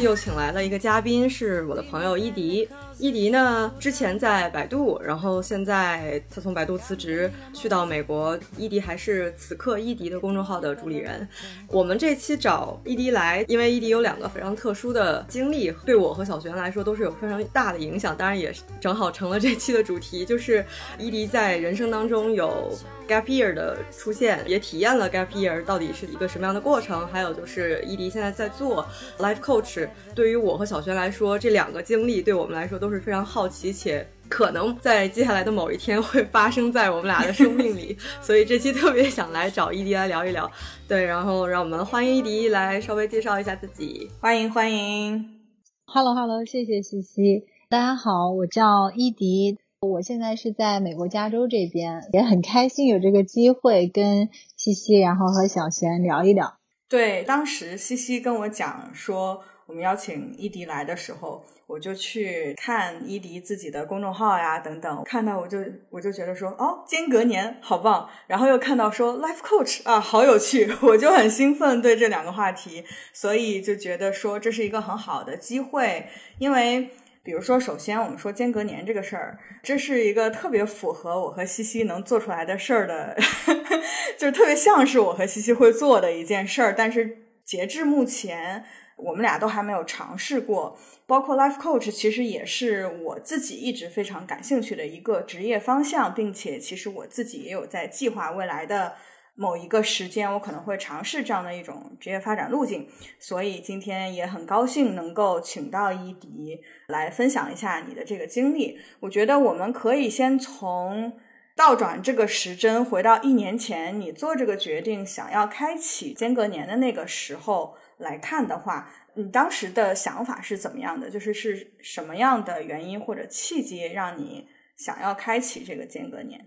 又请来了一个嘉宾，是我的朋友伊迪。伊迪呢，之前在百度，然后现在他从百度辞职，去到美国。伊迪还是此刻伊迪的公众号的主理人。我们这期找伊迪来，因为伊迪有两个非常特殊的经历，对我和小璇来说都是有非常大的影响。当然，也正好成了这期的主题，就是伊迪在人生当中有。Gap year 的出现，也体验了 Gap year 到底是一个什么样的过程。还有就是伊迪现在在做 Life Coach，对于我和小璇来说，这两个经历对我们来说都是非常好奇，且可能在接下来的某一天会发生在我们俩的生命里。所以这期特别想来找伊迪来聊一聊。对，然后让我们欢迎伊迪来稍微介绍一下自己。欢迎欢迎，Hello Hello，谢谢西西。大家好，我叫伊迪。我现在是在美国加州这边，也很开心有这个机会跟西西，然后和小璇聊一聊。对，当时西西跟我讲说我们邀请伊迪来的时候，我就去看伊迪自己的公众号呀等等，看到我就我就觉得说哦，间隔年好棒，然后又看到说 life coach 啊，好有趣，我就很兴奋对这两个话题，所以就觉得说这是一个很好的机会，因为。比如说，首先我们说间隔年这个事儿，这是一个特别符合我和西西能做出来的事儿的，就是特别像是我和西西会做的一件事儿。但是截至目前，我们俩都还没有尝试过。包括 life coach，其实也是我自己一直非常感兴趣的一个职业方向，并且其实我自己也有在计划未来的。某一个时间，我可能会尝试这样的一种职业发展路径，所以今天也很高兴能够请到伊迪来分享一下你的这个经历。我觉得我们可以先从倒转这个时针，回到一年前你做这个决定想要开启间隔年的那个时候来看的话，你当时的想法是怎么样的？就是是什么样的原因或者契机让你想要开启这个间隔年？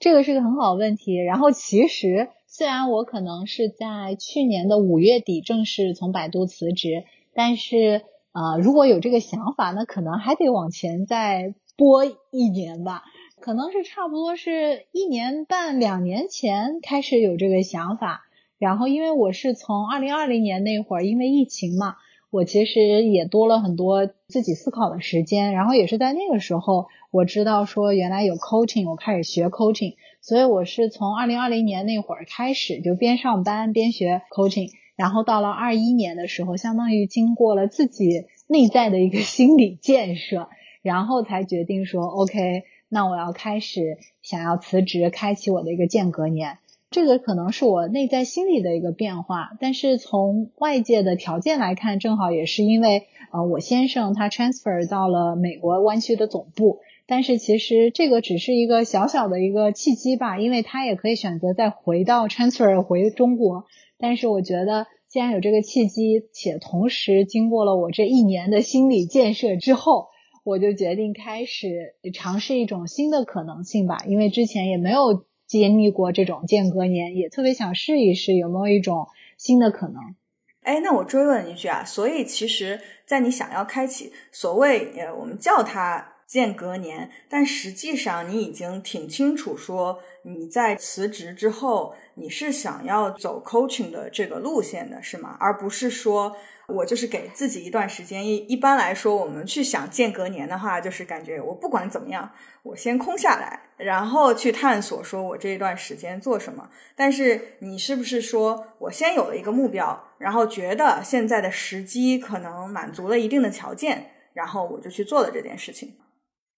这个是个很好的问题。然后其实，虽然我可能是在去年的五月底正式从百度辞职，但是呃，如果有这个想法，那可能还得往前再拨一年吧。可能是差不多是一年半、两年前开始有这个想法。然后因为我是从二零二零年那会儿，因为疫情嘛，我其实也多了很多自己思考的时间。然后也是在那个时候。我知道说原来有 coaching，我开始学 coaching，所以我是从二零二零年那会儿开始就边上班边学 coaching，然后到了二一年的时候，相当于经过了自己内在的一个心理建设，然后才决定说 OK，那我要开始想要辞职，开启我的一个间隔年。这个可能是我内在心理的一个变化，但是从外界的条件来看，正好也是因为呃我先生他 transfer 到了美国湾区的总部。但是其实这个只是一个小小的一个契机吧，因为他也可以选择再回到 transfer 回中国。但是我觉得，既然有这个契机，且同时经过了我这一年的心理建设之后，我就决定开始尝试一种新的可能性吧。因为之前也没有经历过这种间隔年，也特别想试一试有没有一种新的可能。哎，那我追问一句啊，所以其实，在你想要开启所谓呃，我们叫它。间隔年，但实际上你已经挺清楚，说你在辞职之后，你是想要走 coaching 的这个路线的，是吗？而不是说我就是给自己一段时间。一一般来说，我们去想间隔年的话，就是感觉我不管怎么样，我先空下来，然后去探索，说我这一段时间做什么。但是你是不是说我先有了一个目标，然后觉得现在的时机可能满足了一定的条件，然后我就去做了这件事情？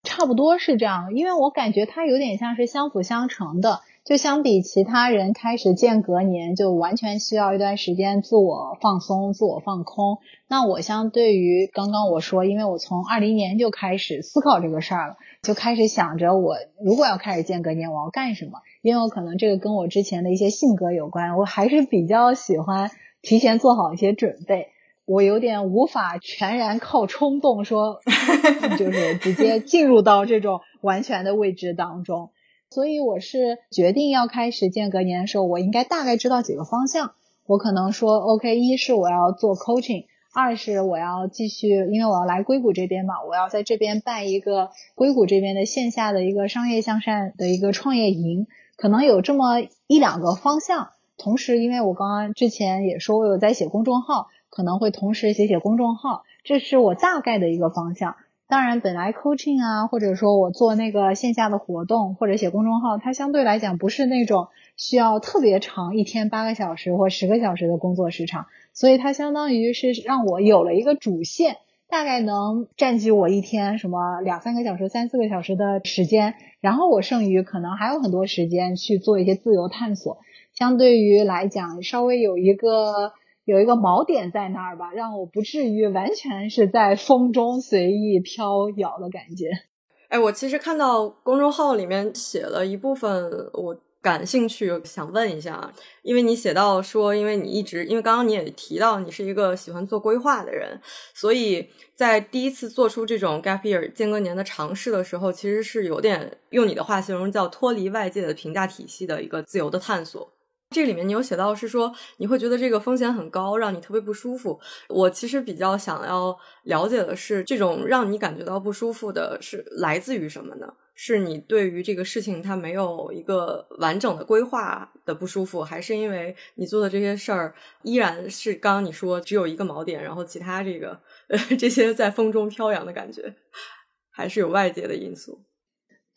差不多是这样，因为我感觉它有点像是相辅相成的。就相比其他人开始间隔年，就完全需要一段时间自我放松、自我放空。那我相对于刚刚我说，因为我从二零年就开始思考这个事儿了，就开始想着我如果要开始间隔年，我要干什么？因为我可能这个跟我之前的一些性格有关，我还是比较喜欢提前做好一些准备。我有点无法全然靠冲动说，就是直接进入到这种完全的未知当中，所以我是决定要开始间隔年的时候，我应该大概知道几个方向。我可能说，OK，一是我要做 coaching，二是我要继续，因为我要来硅谷这边嘛，我要在这边办一个硅谷这边的线下的一个商业向善的一个创业营，可能有这么一两个方向。同时，因为我刚刚之前也说我有在写公众号。可能会同时写写公众号，这是我大概的一个方向。当然，本来 coaching 啊，或者说我做那个线下的活动或者写公众号，它相对来讲不是那种需要特别长，一天八个小时或十个小时的工作时长，所以它相当于是让我有了一个主线，大概能占据我一天什么两三个小时、三四个小时的时间，然后我剩余可能还有很多时间去做一些自由探索，相对于来讲稍微有一个。有一个锚点在那儿吧，让我不至于完全是在风中随意飘摇的感觉。哎，我其实看到公众号里面写了一部分，我感兴趣，想问一下，因为你写到说，因为你一直，因为刚刚你也提到你是一个喜欢做规划的人，所以在第一次做出这种 gap year 间隔年的尝试的时候，其实是有点用你的话形容叫脱离外界的评价体系的一个自由的探索。这里面你有写到是说你会觉得这个风险很高，让你特别不舒服。我其实比较想要了解的是，这种让你感觉到不舒服的是来自于什么呢？是你对于这个事情它没有一个完整的规划的不舒服，还是因为你做的这些事儿依然是刚刚你说只有一个锚点，然后其他这个呃 这些在风中飘扬的感觉，还是有外界的因素？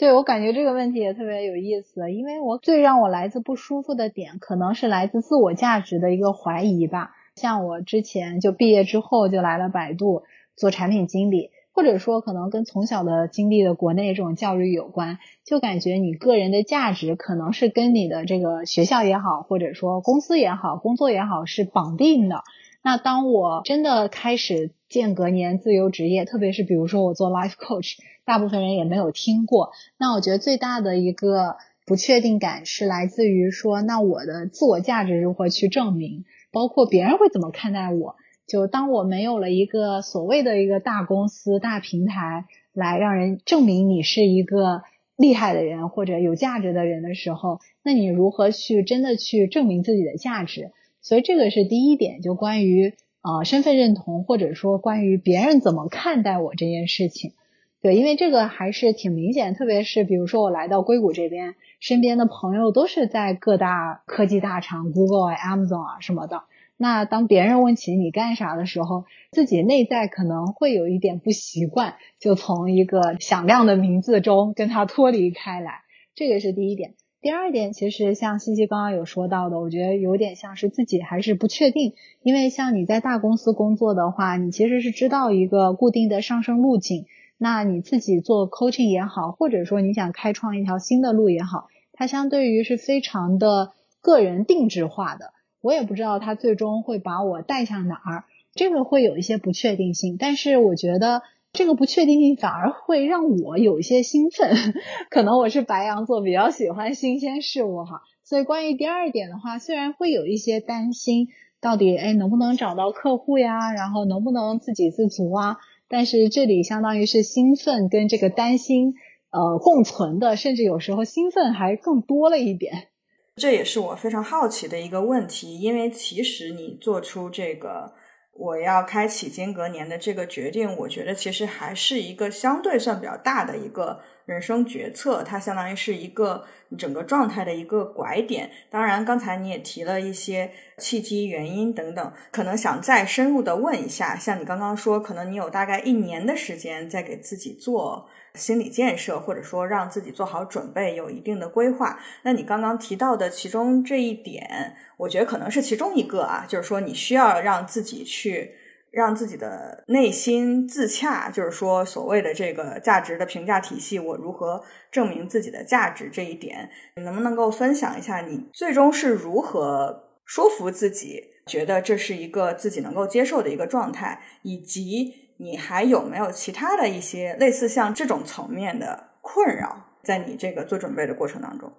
对我感觉这个问题也特别有意思，因为我最让我来自不舒服的点，可能是来自自我价值的一个怀疑吧。像我之前就毕业之后就来了百度做产品经理，或者说可能跟从小的经历的国内这种教育有关，就感觉你个人的价值可能是跟你的这个学校也好，或者说公司也好，工作也好是绑定的。那当我真的开始间隔年自由职业，特别是比如说我做 life coach。大部分人也没有听过。那我觉得最大的一个不确定感是来自于说，那我的自我价值如何去证明？包括别人会怎么看待我？就当我没有了一个所谓的一个大公司、大平台来让人证明你是一个厉害的人或者有价值的人的时候，那你如何去真的去证明自己的价值？所以这个是第一点，就关于呃身份认同，或者说关于别人怎么看待我这件事情。对，因为这个还是挺明显，特别是比如说我来到硅谷这边，身边的朋友都是在各大科技大厂，Google 啊、Amazon 啊什么的。那当别人问起你干啥的时候，自己内在可能会有一点不习惯，就从一个响亮的名字中跟他脱离开来。这个是第一点。第二点，其实像西西刚刚有说到的，我觉得有点像是自己还是不确定，因为像你在大公司工作的话，你其实是知道一个固定的上升路径。那你自己做 coaching 也好，或者说你想开创一条新的路也好，它相对于是非常的个人定制化的。我也不知道它最终会把我带向哪儿，这个会有一些不确定性。但是我觉得这个不确定性反而会让我有一些兴奋，可能我是白羊座，比较喜欢新鲜事物哈。所以关于第二点的话，虽然会有一些担心，到底哎能不能找到客户呀，然后能不能自给自足啊？但是这里相当于是兴奋跟这个担心，呃，共存的，甚至有时候兴奋还更多了一点。这也是我非常好奇的一个问题，因为其实你做出这个我要开启间隔年的这个决定，我觉得其实还是一个相对算比较大的一个。人生决策，它相当于是一个整个状态的一个拐点。当然，刚才你也提了一些契机、原因等等，可能想再深入的问一下。像你刚刚说，可能你有大概一年的时间在给自己做心理建设，或者说让自己做好准备，有一定的规划。那你刚刚提到的其中这一点，我觉得可能是其中一个啊，就是说你需要让自己去。让自己的内心自洽，就是说，所谓的这个价值的评价体系，我如何证明自己的价值这一点，你能不能够分享一下？你最终是如何说服自己，觉得这是一个自己能够接受的一个状态，以及你还有没有其他的一些类似像这种层面的困扰，在你这个做准备的过程当中？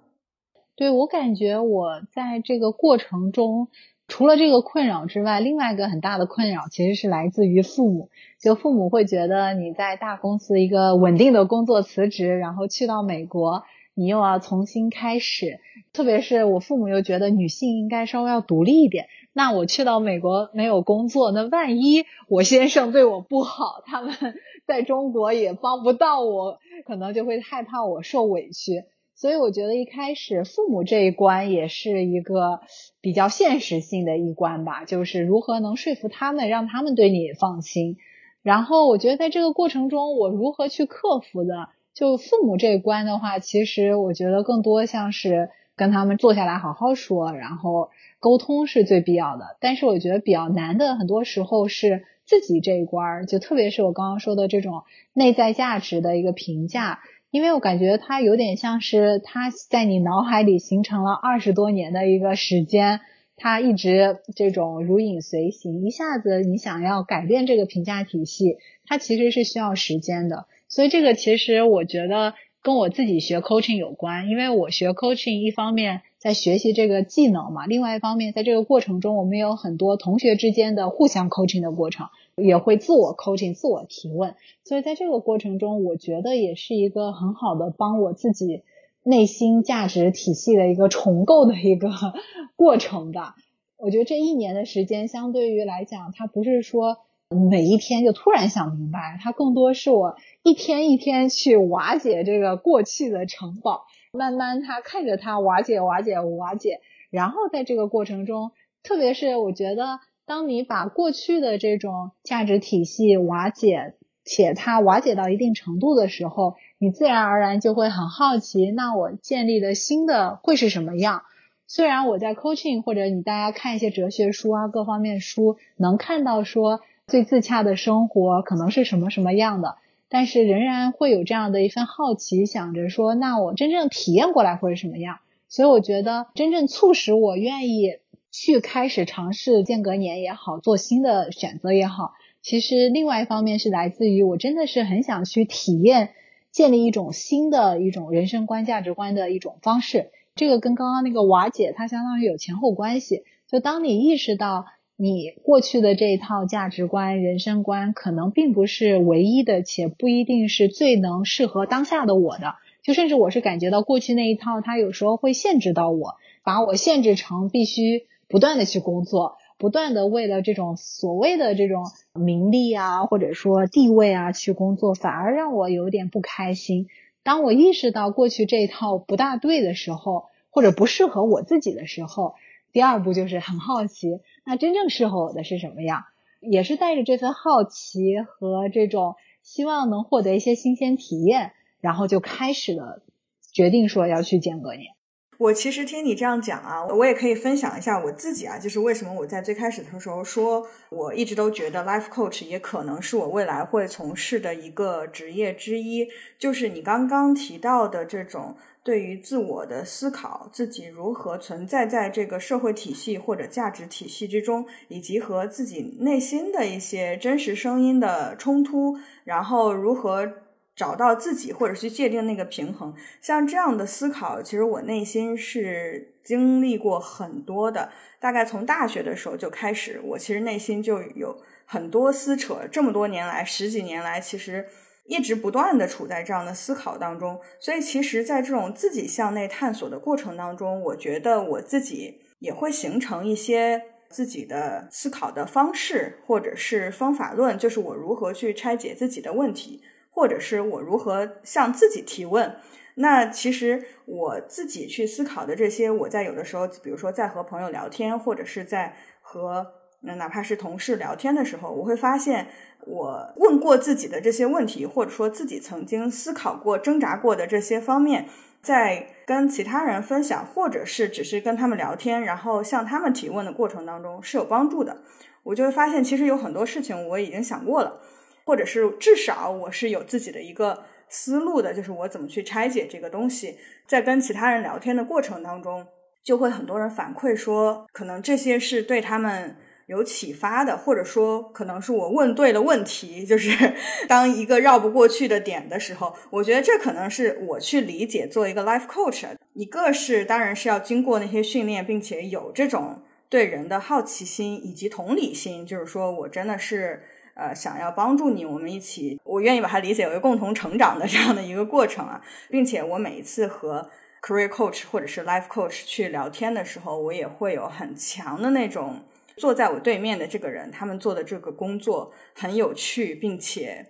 对我感觉，我在这个过程中。除了这个困扰之外，另外一个很大的困扰其实是来自于父母。就父母会觉得你在大公司一个稳定的工作辞职，然后去到美国，你又要重新开始。特别是我父母又觉得女性应该稍微要独立一点。那我去到美国没有工作，那万一我先生对我不好，他们 在中国也帮不到我，可能就会害怕我受委屈。所以我觉得一开始父母这一关也是一个比较现实性的一关吧，就是如何能说服他们，让他们对你放心。然后我觉得在这个过程中，我如何去克服的，就父母这一关的话，其实我觉得更多像是跟他们坐下来好好说，然后沟通是最必要的。但是我觉得比较难的，很多时候是自己这一关，就特别是我刚刚说的这种内在价值的一个评价。因为我感觉它有点像是它在你脑海里形成了二十多年的一个时间，它一直这种如影随形。一下子你想要改变这个评价体系，它其实是需要时间的。所以这个其实我觉得跟我自己学 coaching 有关，因为我学 coaching 一方面在学习这个技能嘛，另外一方面在这个过程中，我们有很多同学之间的互相 coaching 的过程。也会自我 coaching、自我提问，所以在这个过程中，我觉得也是一个很好的帮我自己内心价值体系的一个重构的一个 过程吧。我觉得这一年的时间，相对于来讲，它不是说每一天就突然想明白，它更多是我一天一天去瓦解这个过去的城堡，慢慢它看着它瓦解、瓦解、瓦解，然后在这个过程中，特别是我觉得。当你把过去的这种价值体系瓦解，且它瓦解到一定程度的时候，你自然而然就会很好奇，那我建立的新的会是什么样？虽然我在 coaching 或者你大家看一些哲学书啊，各方面书能看到说最自洽的生活可能是什么什么样的，但是仍然会有这样的一份好奇，想着说，那我真正体验过来会是什么样？所以我觉得真正促使我愿意。去开始尝试间隔年也好，做新的选择也好，其实另外一方面是来自于我真的是很想去体验建立一种新的一种人生观、价值观的一种方式。这个跟刚刚那个瓦解，它相当于有前后关系。就当你意识到你过去的这一套价值观、人生观可能并不是唯一的，且不一定是最能适合当下的我的，就甚至我是感觉到过去那一套，它有时候会限制到我，把我限制成必须。不断的去工作，不断的为了这种所谓的这种名利啊，或者说地位啊去工作，反而让我有点不开心。当我意识到过去这一套不大对的时候，或者不适合我自己的时候，第二步就是很好奇，那真正适合我的是什么样？也是带着这份好奇和这种希望能获得一些新鲜体验，然后就开始了决定说要去间隔年。我其实听你这样讲啊，我也可以分享一下我自己啊，就是为什么我在最开始的时候说，我一直都觉得 life coach 也可能是我未来会从事的一个职业之一。就是你刚刚提到的这种对于自我的思考，自己如何存在在这个社会体系或者价值体系之中，以及和自己内心的一些真实声音的冲突，然后如何。找到自己，或者去界定那个平衡，像这样的思考，其实我内心是经历过很多的。大概从大学的时候就开始，我其实内心就有很多撕扯。这么多年来，十几年来，其实一直不断的处在这样的思考当中。所以，其实，在这种自己向内探索的过程当中，我觉得我自己也会形成一些自己的思考的方式，或者是方法论，就是我如何去拆解自己的问题。或者是我如何向自己提问？那其实我自己去思考的这些，我在有的时候，比如说在和朋友聊天，或者是在和哪怕是同事聊天的时候，我会发现我问过自己的这些问题，或者说自己曾经思考过、挣扎过的这些方面，在跟其他人分享，或者是只是跟他们聊天，然后向他们提问的过程当中是有帮助的。我就会发现，其实有很多事情我已经想过了。或者是至少我是有自己的一个思路的，就是我怎么去拆解这个东西。在跟其他人聊天的过程当中，就会很多人反馈说，可能这些是对他们有启发的，或者说可能是我问对了问题。就是 当一个绕不过去的点的时候，我觉得这可能是我去理解做一个 life coach。一个是当然是要经过那些训练，并且有这种对人的好奇心以及同理心，就是说我真的是。呃，想要帮助你，我们一起，我愿意把它理解为共同成长的这样的一个过程啊，并且我每一次和 career coach 或者是 life coach 去聊天的时候，我也会有很强的那种坐在我对面的这个人，他们做的这个工作很有趣，并且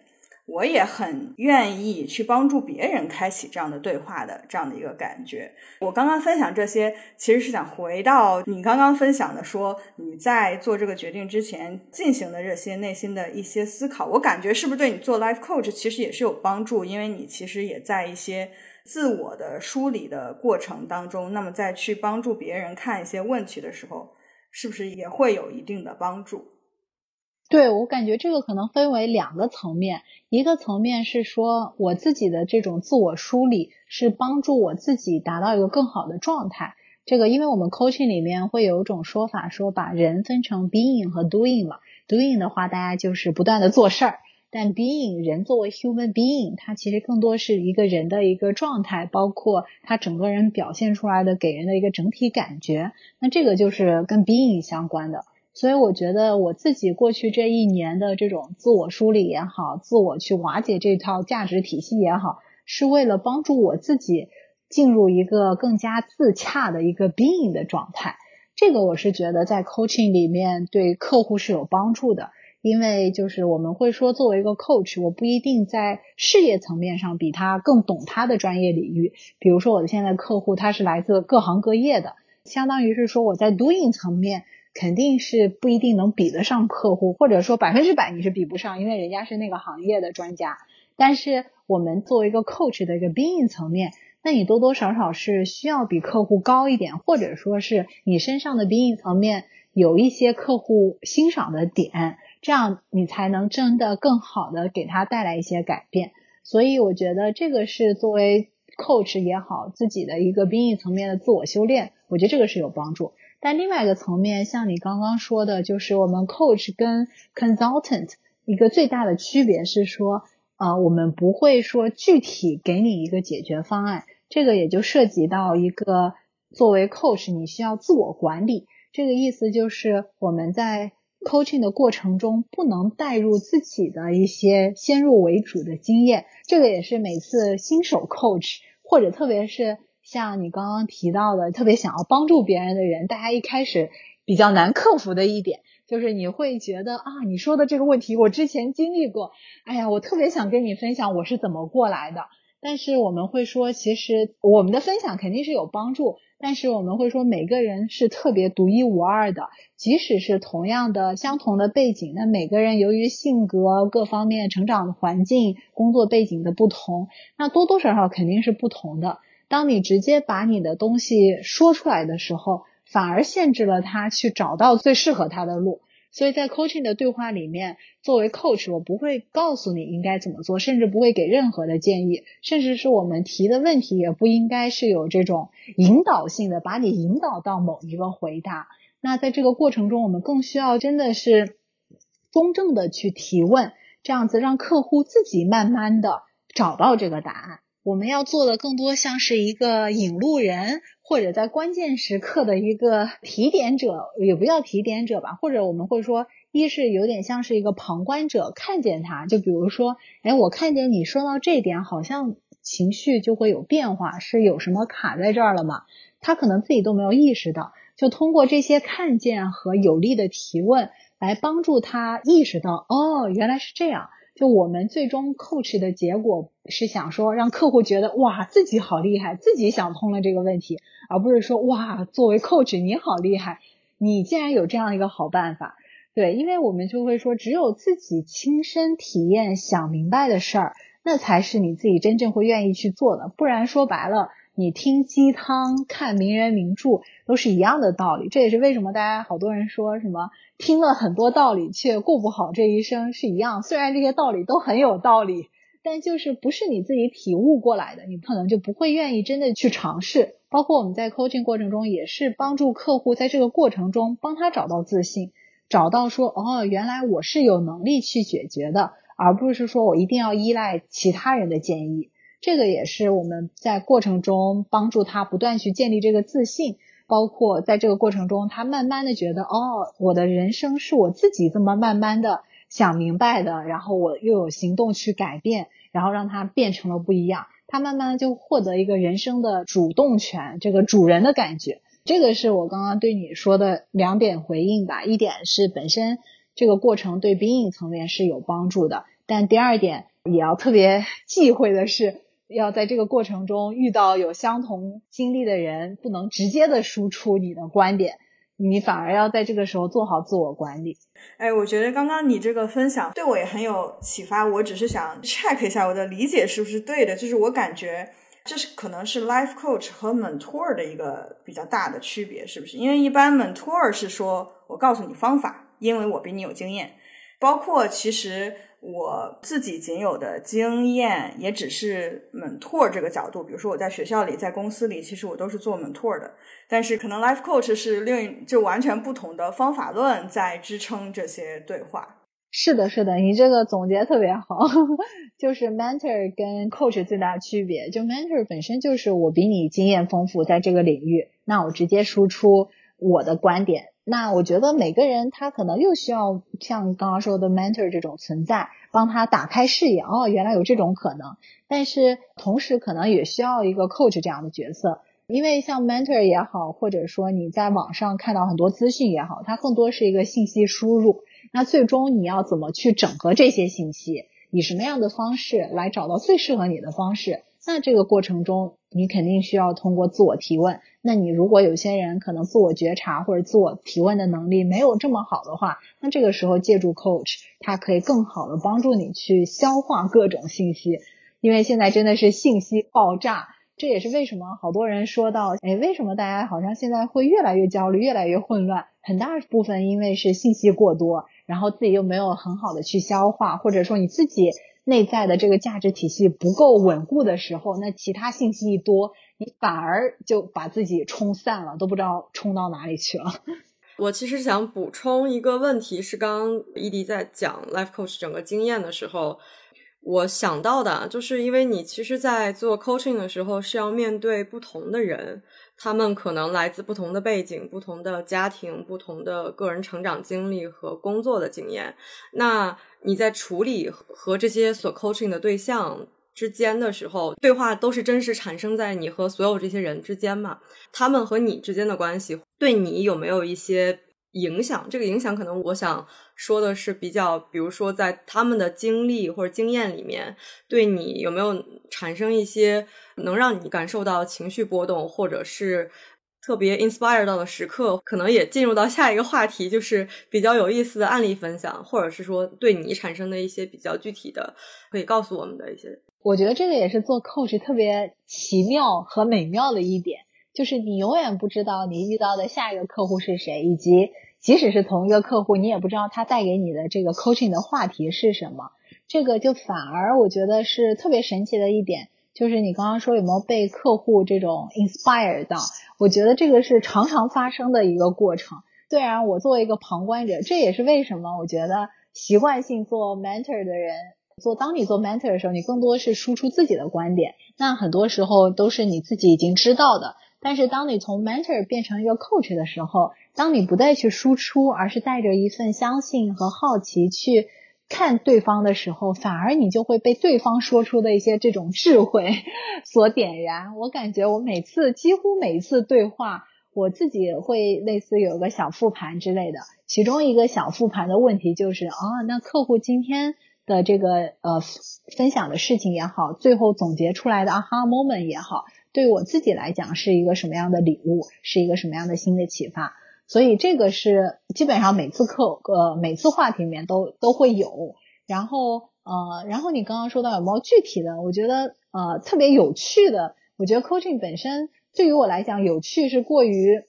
我也很愿意去帮助别人开启这样的对话的这样的一个感觉。我刚刚分享这些，其实是想回到你刚刚分享的，说你在做这个决定之前进行的这些内心的一些思考。我感觉是不是对你做 life coach 其实也是有帮助，因为你其实也在一些自我的梳理的过程当中，那么在去帮助别人看一些问题的时候，是不是也会有一定的帮助？对我感觉这个可能分为两个层面，一个层面是说我自己的这种自我梳理是帮助我自己达到一个更好的状态。这个因为我们 coaching 里面会有一种说法，说把人分成 being 和 doing 嘛。doing 的话，大家就是不断的做事儿，但 being 人作为 human being，它其实更多是一个人的一个状态，包括他整个人表现出来的给人的一个整体感觉。那这个就是跟 being 相关的。所以我觉得我自己过去这一年的这种自我梳理也好，自我去瓦解这套价值体系也好，是为了帮助我自己进入一个更加自洽的一个 being 的状态。这个我是觉得在 coaching 里面对客户是有帮助的，因为就是我们会说，作为一个 coach，我不一定在事业层面上比他更懂他的专业领域。比如说我的现在客户他是来自各行各业的，相当于是说我在 doing 层面。肯定是不一定能比得上客户，或者说百分之百你是比不上，因为人家是那个行业的专家。但是我们作为一个 coach 的一个 being 层面，那你多多少少是需要比客户高一点，或者说是你身上的 being 层面有一些客户欣赏的点，这样你才能真的更好的给他带来一些改变。所以我觉得这个是作为 coach 也好，自己的一个 being 层面的自我修炼，我觉得这个是有帮助。但另外一个层面，像你刚刚说的，就是我们 coach 跟 consultant 一个最大的区别是说，呃，我们不会说具体给你一个解决方案，这个也就涉及到一个作为 coach 你需要自我管理。这个意思就是我们在 coaching 的过程中不能带入自己的一些先入为主的经验，这个也是每次新手 coach 或者特别是。像你刚刚提到的，特别想要帮助别人的人，大家一开始比较难克服的一点，就是你会觉得啊，你说的这个问题我之前经历过，哎呀，我特别想跟你分享我是怎么过来的。但是我们会说，其实我们的分享肯定是有帮助，但是我们会说，每个人是特别独一无二的，即使是同样的相同的背景，那每个人由于性格各方面、成长环境、工作背景的不同，那多多少少肯定是不同的。当你直接把你的东西说出来的时候，反而限制了他去找到最适合他的路。所以在 coaching 的对话里面，作为 coach，我不会告诉你应该怎么做，甚至不会给任何的建议，甚至是我们提的问题也不应该是有这种引导性的，把你引导到某一个回答。那在这个过程中，我们更需要真的是公正的去提问，这样子让客户自己慢慢的找到这个答案。我们要做的更多像是一个引路人，或者在关键时刻的一个提点者，也不叫提点者吧，或者我们会说，一是有点像是一个旁观者，看见他，就比如说，哎，我看见你说到这点，好像情绪就会有变化，是有什么卡在这儿了吗？他可能自己都没有意识到，就通过这些看见和有力的提问，来帮助他意识到，哦，原来是这样。就我们最终 coach 的结果是想说，让客户觉得哇，自己好厉害，自己想通了这个问题，而不是说哇，作为 coach 你好厉害，你竟然有这样一个好办法。对，因为我们就会说，只有自己亲身体验、想明白的事儿，那才是你自己真正会愿意去做的。不然说白了。你听鸡汤、看名人名著都是一样的道理，这也是为什么大家好多人说什么听了很多道理却过不好这一生是一样。虽然这些道理都很有道理，但就是不是你自己体悟过来的，你可能就不会愿意真的去尝试。包括我们在 coaching 过程中，也是帮助客户在这个过程中帮他找到自信，找到说哦，原来我是有能力去解决的，而不是说我一定要依赖其他人的建议。这个也是我们在过程中帮助他不断去建立这个自信，包括在这个过程中，他慢慢的觉得，哦，我的人生是我自己这么慢慢的想明白的，然后我又有行动去改变，然后让他变成了不一样，他慢慢就获得一个人生的主动权，这个主人的感觉。这个是我刚刚对你说的两点回应吧，一点是本身这个过程对 being 层面是有帮助的。但第二点也要特别 忌讳的是，要在这个过程中遇到有相同经历的人，不能直接的输出你的观点，你反而要在这个时候做好自我管理。哎，我觉得刚刚你这个分享对我也很有启发。我只是想 check 一下我的理解是不是对的，就是我感觉这是可能是 life coach 和 mentor 的一个比较大的区别，是不是？因为一般 mentor 是说我告诉你方法，因为我比你有经验，包括其实。我自己仅有的经验也只是 mentor 这个角度，比如说我在学校里，在公司里，其实我都是做 mentor 的。但是可能 life coach 是另就完全不同的方法论在支撑这些对话。是的，是的，你这个总结特别好。就是 mentor 跟 coach 最大区别，就 mentor 本身就是我比你经验丰富，在这个领域，那我直接输出我的观点。那我觉得每个人他可能又需要像刚刚说的 mentor 这种存在，帮他打开视野。哦，原来有这种可能。但是同时可能也需要一个 coach 这样的角色，因为像 mentor 也好，或者说你在网上看到很多资讯也好，它更多是一个信息输入。那最终你要怎么去整合这些信息，以什么样的方式来找到最适合你的方式？那这个过程中，你肯定需要通过自我提问。那你如果有些人可能自我觉察或者自我提问的能力没有这么好的话，那这个时候借助 coach，他可以更好的帮助你去消化各种信息。因为现在真的是信息爆炸，这也是为什么好多人说到，哎，为什么大家好像现在会越来越焦虑、越来越混乱？很大部分因为是信息过多，然后自己又没有很好的去消化，或者说你自己。内在的这个价值体系不够稳固的时候，那其他信息一多，你反而就把自己冲散了，都不知道冲到哪里去了。我其实想补充一个问题，是刚刚伊迪在讲 life coach 整个经验的时候，我想到的，就是因为你其实，在做 coaching 的时候是要面对不同的人。他们可能来自不同的背景、不同的家庭、不同的个人成长经历和工作的经验。那你在处理和这些所 coaching 的对象之间的时候，对话都是真实产生在你和所有这些人之间嘛？他们和你之间的关系对你有没有一些？影响这个影响，可能我想说的是比较，比如说在他们的经历或者经验里面，对你有没有产生一些能让你感受到情绪波动，或者是特别 inspire 到的时刻？可能也进入到下一个话题，就是比较有意思的案例分享，或者是说对你产生的一些比较具体的，可以告诉我们的一些。我觉得这个也是做 coach 特别奇妙和美妙的一点。就是你永远不知道你遇到的下一个客户是谁，以及即使是同一个客户，你也不知道他带给你的这个 coaching 的话题是什么。这个就反而我觉得是特别神奇的一点，就是你刚刚说有没有被客户这种 inspire 到？我觉得这个是常常发生的一个过程。虽然我作为一个旁观者，这也是为什么我觉得习惯性做 mentor 的人，做当你做 mentor 的时候，你更多是输出自己的观点，那很多时候都是你自己已经知道的。但是当你从 mentor 变成一个 coach 的时候，当你不再去输出，而是带着一份相信和好奇去看对方的时候，反而你就会被对方说出的一些这种智慧 所点燃。我感觉我每次几乎每一次对话，我自己会类似有个小复盘之类的。其中一个小复盘的问题就是，啊，那客户今天的这个呃分享的事情也好，最后总结出来的 aha moment 也好。对我自己来讲是一个什么样的礼物，是一个什么样的新的启发，所以这个是基本上每次课呃每次话题里面都都会有。然后呃然后你刚刚说到有没有具体的？我觉得呃特别有趣的，我觉得 coaching 本身对于我来讲有趣是过于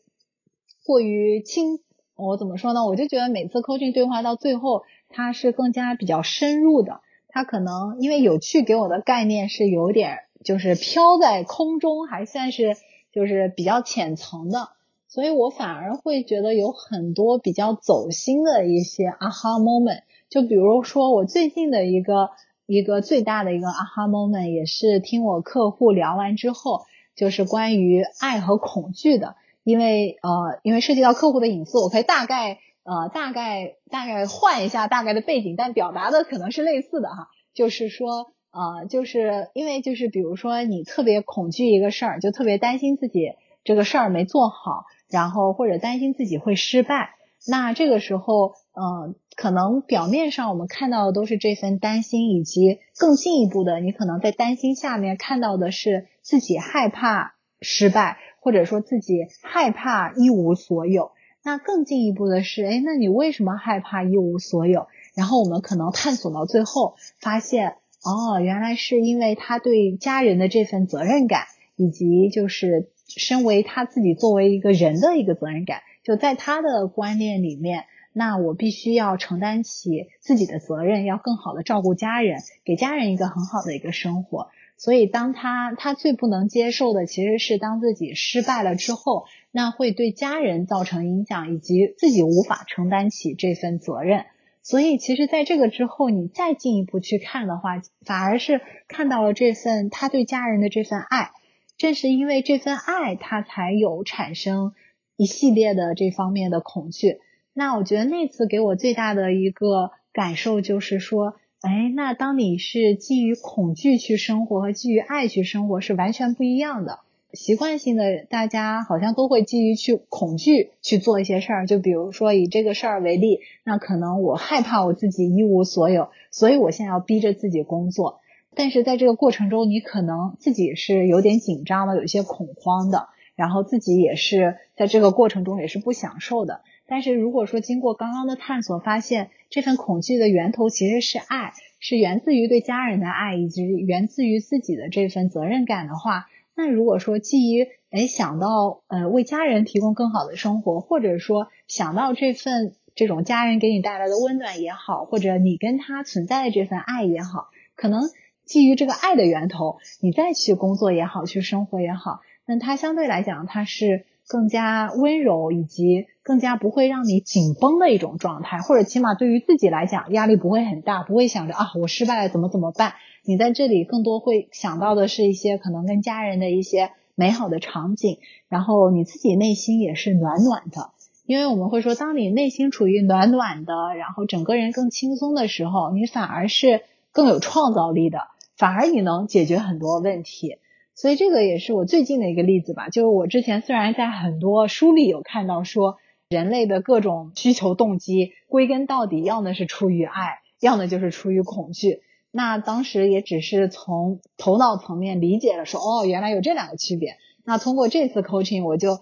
过于轻，我怎么说呢？我就觉得每次 coaching 对话到最后，它是更加比较深入的。它可能因为有趣给我的概念是有点。就是飘在空中，还算是就是比较浅层的，所以我反而会觉得有很多比较走心的一些 aha moment。就比如说我最近的一个一个最大的一个 aha moment，也是听我客户聊完之后，就是关于爱和恐惧的。因为呃，因为涉及到客户的隐私，我可以大概呃大概大概换一下大概的背景，但表达的可能是类似的哈，就是说。呃，就是因为就是比如说你特别恐惧一个事儿，就特别担心自己这个事儿没做好，然后或者担心自己会失败，那这个时候嗯，可能表面上我们看到的都是这份担心，以及更进一步的，你可能在担心下面看到的是自己害怕失败，或者说自己害怕一无所有。那更进一步的是，哎，那你为什么害怕一无所有？然后我们可能探索到最后，发现，哦，原来是因为他对家人的这份责任感，以及就是身为他自己作为一个人的一个责任感，就在他的观念里面。那我必须要承担起自己的责任，要更好的照顾家人，给家人一个很好的一个生活。所以，当他他最不能接受的，其实是当自己失败了之后，那会对家人造成影响，以及自己无法承担起这份责任。所以，其实在这个之后，你再进一步去看的话，反而是看到了这份他对家人的这份爱。正是因为这份爱，他才有产生一系列的这方面的恐惧。那我觉得那次给我最大的一个感受就是说，哎，那当你是基于恐惧去生活和基于爱去生活是完全不一样的。习惯性的，大家好像都会基于去恐惧去做一些事儿。就比如说以这个事儿为例，那可能我害怕我自己一无所有，所以我现在要逼着自己工作。但是在这个过程中，你可能自己是有点紧张的，有一些恐慌的，然后自己也是在这个过程中也是不享受的。但是如果说经过刚刚的探索，发现这份恐惧的源头其实是爱，是源自于对家人的爱，以及源自于自己的这份责任感的话，那如果说基于哎想到呃为家人提供更好的生活，或者说想到这份这种家人给你带来的温暖也好，或者你跟他存在的这份爱也好，可能基于这个爱的源头，你再去工作也好，去生活也好，那它相对来讲它是。更加温柔，以及更加不会让你紧绷的一种状态，或者起码对于自己来讲，压力不会很大，不会想着啊，我失败了怎么怎么办？你在这里更多会想到的是一些可能跟家人的一些美好的场景，然后你自己内心也是暖暖的，因为我们会说，当你内心处于暖暖的，然后整个人更轻松的时候，你反而是更有创造力的，反而你能解决很多问题。所以这个也是我最近的一个例子吧，就是我之前虽然在很多书里有看到说，人类的各种需求动机归根到底要么是出于爱，要么就是出于恐惧。那当时也只是从头脑层面理解了说，哦，原来有这两个区别。那通过这次 coaching，我就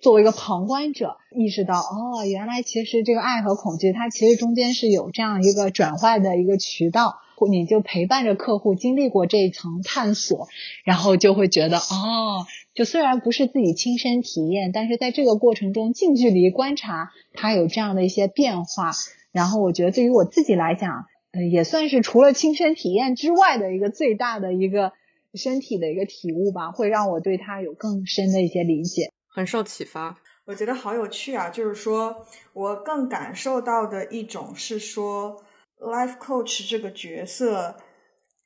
作为一个旁观者，意识到，哦，原来其实这个爱和恐惧，它其实中间是有这样一个转换的一个渠道。你就陪伴着客户经历过这一层探索，然后就会觉得哦，就虽然不是自己亲身体验，但是在这个过程中近距离观察他有这样的一些变化，然后我觉得对于我自己来讲，呃，也算是除了亲身体验之外的一个最大的一个身体的一个体悟吧，会让我对他有更深的一些理解，很受启发。我觉得好有趣啊，就是说我更感受到的一种是说。Life coach 这个角色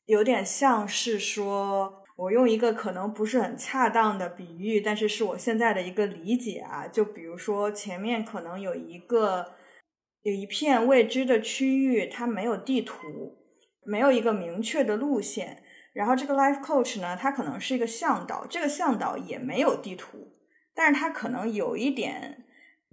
有点像是说，我用一个可能不是很恰当的比喻，但是是我现在的一个理解啊。就比如说，前面可能有一个有一片未知的区域，它没有地图，没有一个明确的路线。然后这个 Life coach 呢，它可能是一个向导，这个向导也没有地图，但是它可能有一点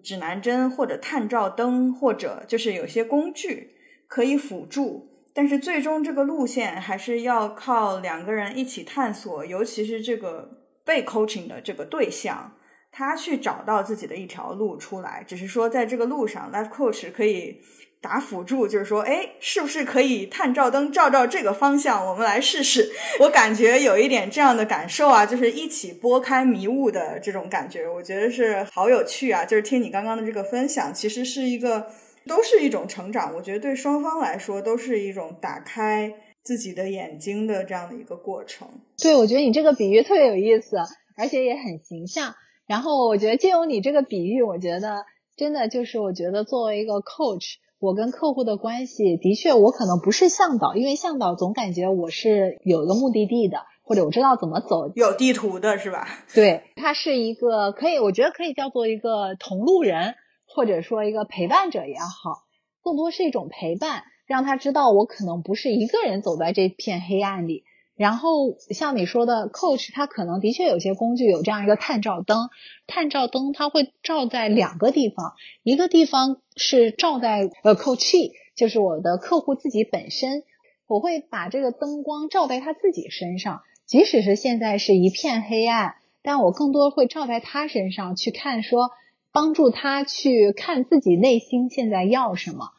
指南针或者探照灯，或者就是有些工具。可以辅助，但是最终这个路线还是要靠两个人一起探索，尤其是这个被 coaching 的这个对象，他去找到自己的一条路出来。只是说在这个路上，life coach 可以打辅助，就是说，哎，是不是可以探照灯照照这个方向？我们来试试。我感觉有一点这样的感受啊，就是一起拨开迷雾的这种感觉，我觉得是好有趣啊。就是听你刚刚的这个分享，其实是一个。都是一种成长，我觉得对双方来说都是一种打开自己的眼睛的这样的一个过程。对，我觉得你这个比喻特别有意思，而且也很形象。然后我觉得借用你这个比喻，我觉得真的就是我觉得作为一个 coach，我跟客户的关系的确我可能不是向导，因为向导总感觉我是有一个目的地的，或者我知道怎么走，有地图的是吧？对，他是一个可以，我觉得可以叫做一个同路人。或者说一个陪伴者也好，更多是一种陪伴，让他知道我可能不是一个人走在这片黑暗里，然后像你说的，coach 他可能的确有些工具有这样一个探照灯，探照灯它会照在两个地方，一个地方是照在呃 coach，就是我的客户自己本身，我会把这个灯光照在他自己身上，即使是现在是一片黑暗，但我更多会照在他身上去看，说帮助他去看自己内心现在要什么。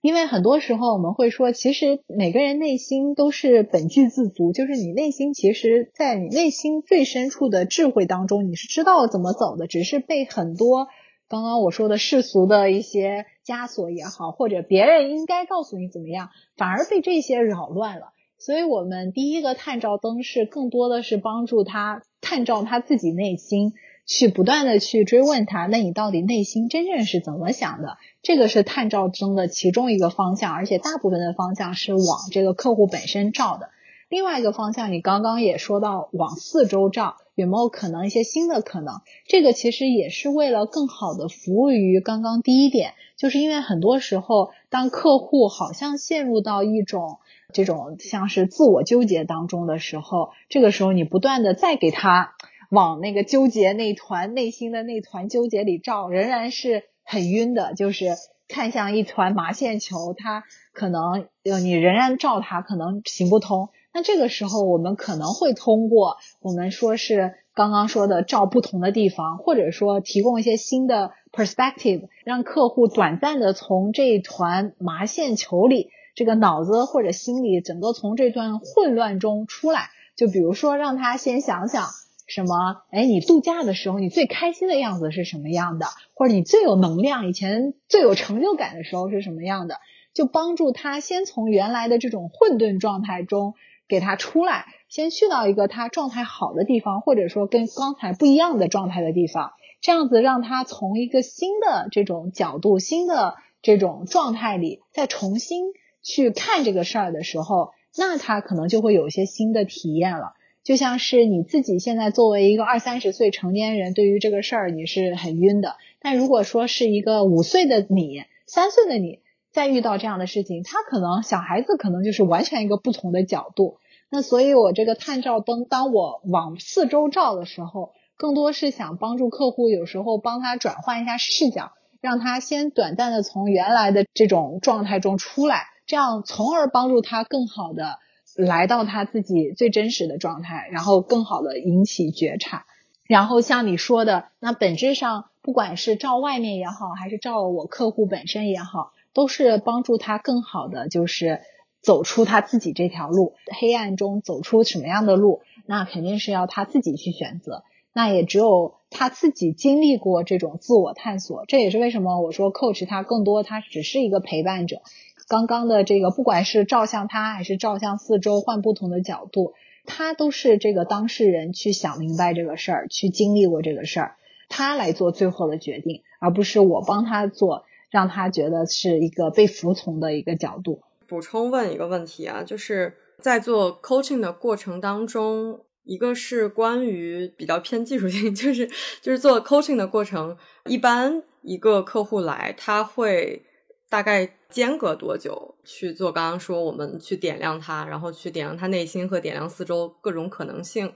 因为很多时候我们会说，其实每个人内心都是本具自足，就是你内心其实，在你内心最深处的智慧当中，你是知道怎么走的，只是被很多刚刚我说的世俗的一些枷锁也好，或者别人应该告诉你怎么样，反而被这些扰乱了。所以，我们第一个探照灯是更多的是帮助他探照他自己内心。去不断的去追问他，那你到底内心真正是怎么想的？这个是探照灯的其中一个方向，而且大部分的方向是往这个客户本身照的。另外一个方向，你刚刚也说到往四周照，有没有可能一些新的可能？这个其实也是为了更好的服务于刚刚第一点，就是因为很多时候，当客户好像陷入到一种这种像是自我纠结当中的时候，这个时候你不断的再给他。往那个纠结那团内心的那团纠结里照，仍然是很晕的，就是看向一团麻线球，它可能呃你仍然照它，可能行不通。那这个时候，我们可能会通过我们说是刚刚说的照不同的地方，或者说提供一些新的 perspective，让客户短暂的从这一团麻线球里，这个脑子或者心里整个从这段混乱中出来。就比如说，让他先想想。什么？哎，你度假的时候，你最开心的样子是什么样的？或者你最有能量、以前最有成就感的时候是什么样的？就帮助他先从原来的这种混沌状态中给他出来，先去到一个他状态好的地方，或者说跟刚才不一样的状态的地方，这样子让他从一个新的这种角度、新的这种状态里再重新去看这个事儿的时候，那他可能就会有一些新的体验了。就像是你自己现在作为一个二三十岁成年人，对于这个事儿你是很晕的。但如果说是一个五岁的你、三岁的你，再遇到这样的事情，他可能小孩子可能就是完全一个不同的角度。那所以，我这个探照灯，当我往四周照的时候，更多是想帮助客户，有时候帮他转换一下视角，让他先短暂的从原来的这种状态中出来，这样从而帮助他更好的。来到他自己最真实的状态，然后更好的引起觉察。然后像你说的，那本质上不管是照外面也好，还是照我客户本身也好，都是帮助他更好的就是走出他自己这条路。黑暗中走出什么样的路，那肯定是要他自己去选择。那也只有他自己经历过这种自我探索。这也是为什么我说 coach 他更多他只是一个陪伴者。刚刚的这个，不管是照向他，还是照向四周，换不同的角度，他都是这个当事人去想明白这个事儿，去经历过这个事儿，他来做最后的决定，而不是我帮他做，让他觉得是一个被服从的一个角度。补充问一个问题啊，就是在做 coaching 的过程当中，一个是关于比较偏技术性，就是就是做 coaching 的过程，一般一个客户来，他会。大概间隔多久去做？刚刚说我们去点亮它，然后去点亮他内心和点亮四周各种可能性。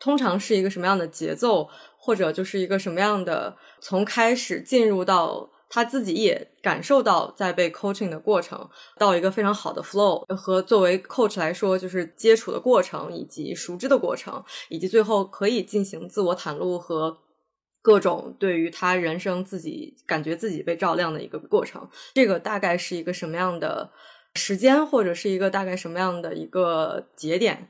通常是一个什么样的节奏，或者就是一个什么样的从开始进入到他自己也感受到在被 coaching 的过程，到一个非常好的 flow 和作为 coach 来说，就是接触的过程以及熟知的过程，以及最后可以进行自我袒露和。各种对于他人生自己感觉自己被照亮的一个过程，这个大概是一个什么样的时间，或者是一个大概什么样的一个节点？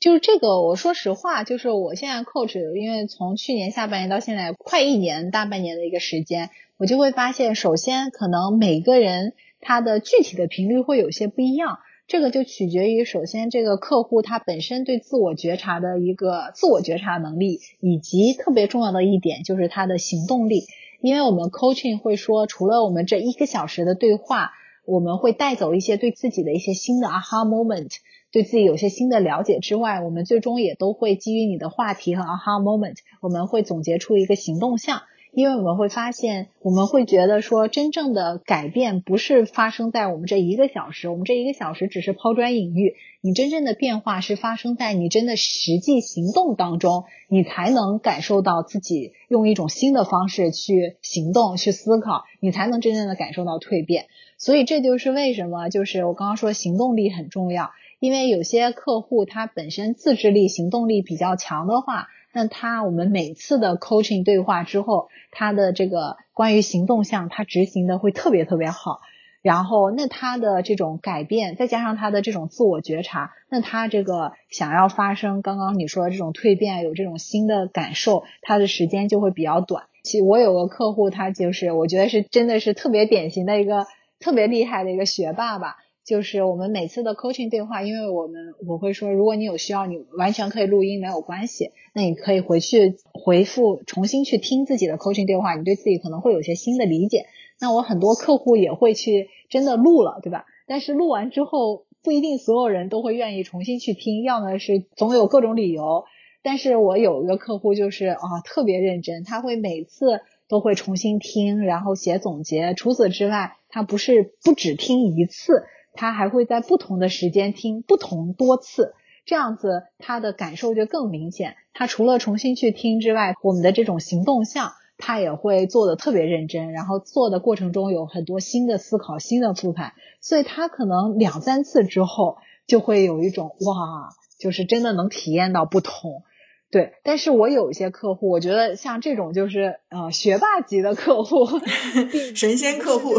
就是这个，我说实话，就是我现在 coach，因为从去年下半年到现在快一年大半年的一个时间，我就会发现，首先可能每个人他的具体的频率会有些不一样。这个就取决于，首先这个客户他本身对自我觉察的一个自我觉察能力，以及特别重要的一点就是他的行动力。因为我们 coaching 会说，除了我们这一个小时的对话，我们会带走一些对自己的一些新的 aha moment，对自己有些新的了解之外，我们最终也都会基于你的话题和 aha moment，我们会总结出一个行动项。因为我们会发现，我们会觉得说，真正的改变不是发生在我们这一个小时，我们这一个小时只是抛砖引玉。你真正的变化是发生在你真的实际行动当中，你才能感受到自己用一种新的方式去行动、去思考，你才能真正的感受到蜕变。所以这就是为什么，就是我刚刚说行动力很重要，因为有些客户他本身自制力、行动力比较强的话。那他我们每次的 coaching 对话之后，他的这个关于行动项，他执行的会特别特别好。然后，那他的这种改变，再加上他的这种自我觉察，那他这个想要发生刚刚你说的这种蜕变，有这种新的感受，他的时间就会比较短。其实我有个客户，他就是我觉得是真的是特别典型的一个特别厉害的一个学霸吧。就是我们每次的 coaching 对话，因为我们我会说，如果你有需要，你完全可以录音，没有关系。那你可以回去回复，重新去听自己的 coaching 对话，你对自己可能会有些新的理解。那我很多客户也会去真的录了，对吧？但是录完之后，不一定所有人都会愿意重新去听，要么是总有各种理由。但是我有一个客户就是啊，特别认真，他会每次都会重新听，然后写总结。除此之外，他不是不只听一次。他还会在不同的时间听不同多次，这样子他的感受就更明显。他除了重新去听之外，我们的这种行动项他也会做的特别认真，然后做的过程中有很多新的思考、新的复盘，所以他可能两三次之后就会有一种哇，就是真的能体验到不同。对，但是我有一些客户，我觉得像这种就是呃学霸级的客户，神仙客户。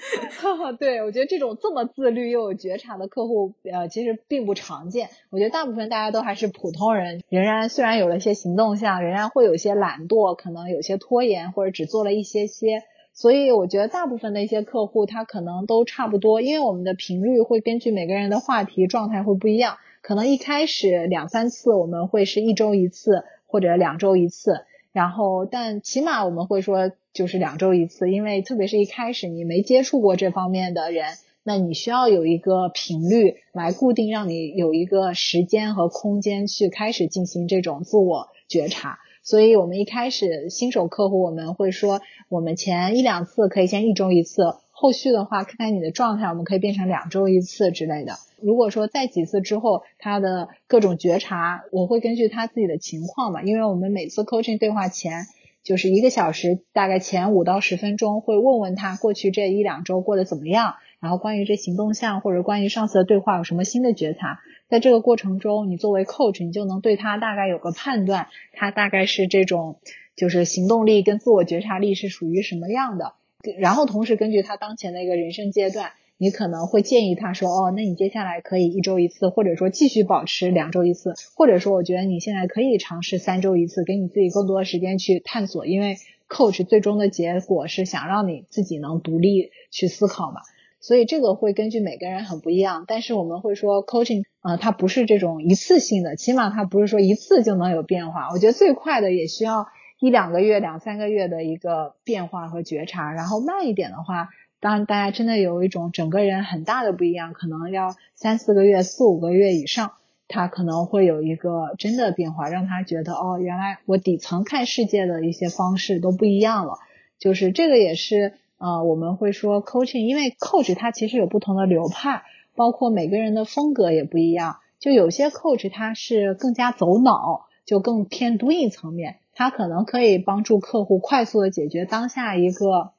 对，我觉得这种这么自律又有觉察的客户，呃，其实并不常见。我觉得大部分大家都还是普通人，仍然虽然有了一些行动项，仍然会有一些懒惰，可能有些拖延，或者只做了一些些。所以我觉得大部分的一些客户，他可能都差不多，因为我们的频率会根据每个人的话题状态会不一样。可能一开始两三次我们会是一周一次或者两周一次，然后但起码我们会说就是两周一次，因为特别是一开始你没接触过这方面的人，那你需要有一个频率来固定，让你有一个时间和空间去开始进行这种自我觉察。所以我们一开始新手客户我们会说，我们前一两次可以先一周一次，后续的话看看你的状态，我们可以变成两周一次之类的。如果说再几次之后，他的各种觉察，我会根据他自己的情况嘛，因为我们每次 coaching 对话前，就是一个小时，大概前五到十分钟，会问问他过去这一两周过得怎么样，然后关于这行动项或者关于上次的对话有什么新的觉察，在这个过程中，你作为 coach，你就能对他大概有个判断，他大概是这种就是行动力跟自我觉察力是属于什么样的，然后同时根据他当前的一个人生阶段。你可能会建议他说，哦，那你接下来可以一周一次，或者说继续保持两周一次，或者说我觉得你现在可以尝试三周一次，给你自己更多的时间去探索，因为 coach 最终的结果是想让你自己能独立去思考嘛，所以这个会根据每个人很不一样，但是我们会说 coaching 啊，它不是这种一次性的，起码它不是说一次就能有变化，我觉得最快的也需要一两个月、两三个月的一个变化和觉察，然后慢一点的话。当然，大家真的有一种整个人很大的不一样，可能要三四个月、四五个月以上，他可能会有一个真的变化，让他觉得哦，原来我底层看世界的一些方式都不一样了。就是这个也是呃，我们会说 coaching，因为 coach 它其实有不同的流派，包括每个人的风格也不一样。就有些 coach 他是更加走脑，就更偏 doing 层面，他可能可以帮助客户快速的解决当下一个。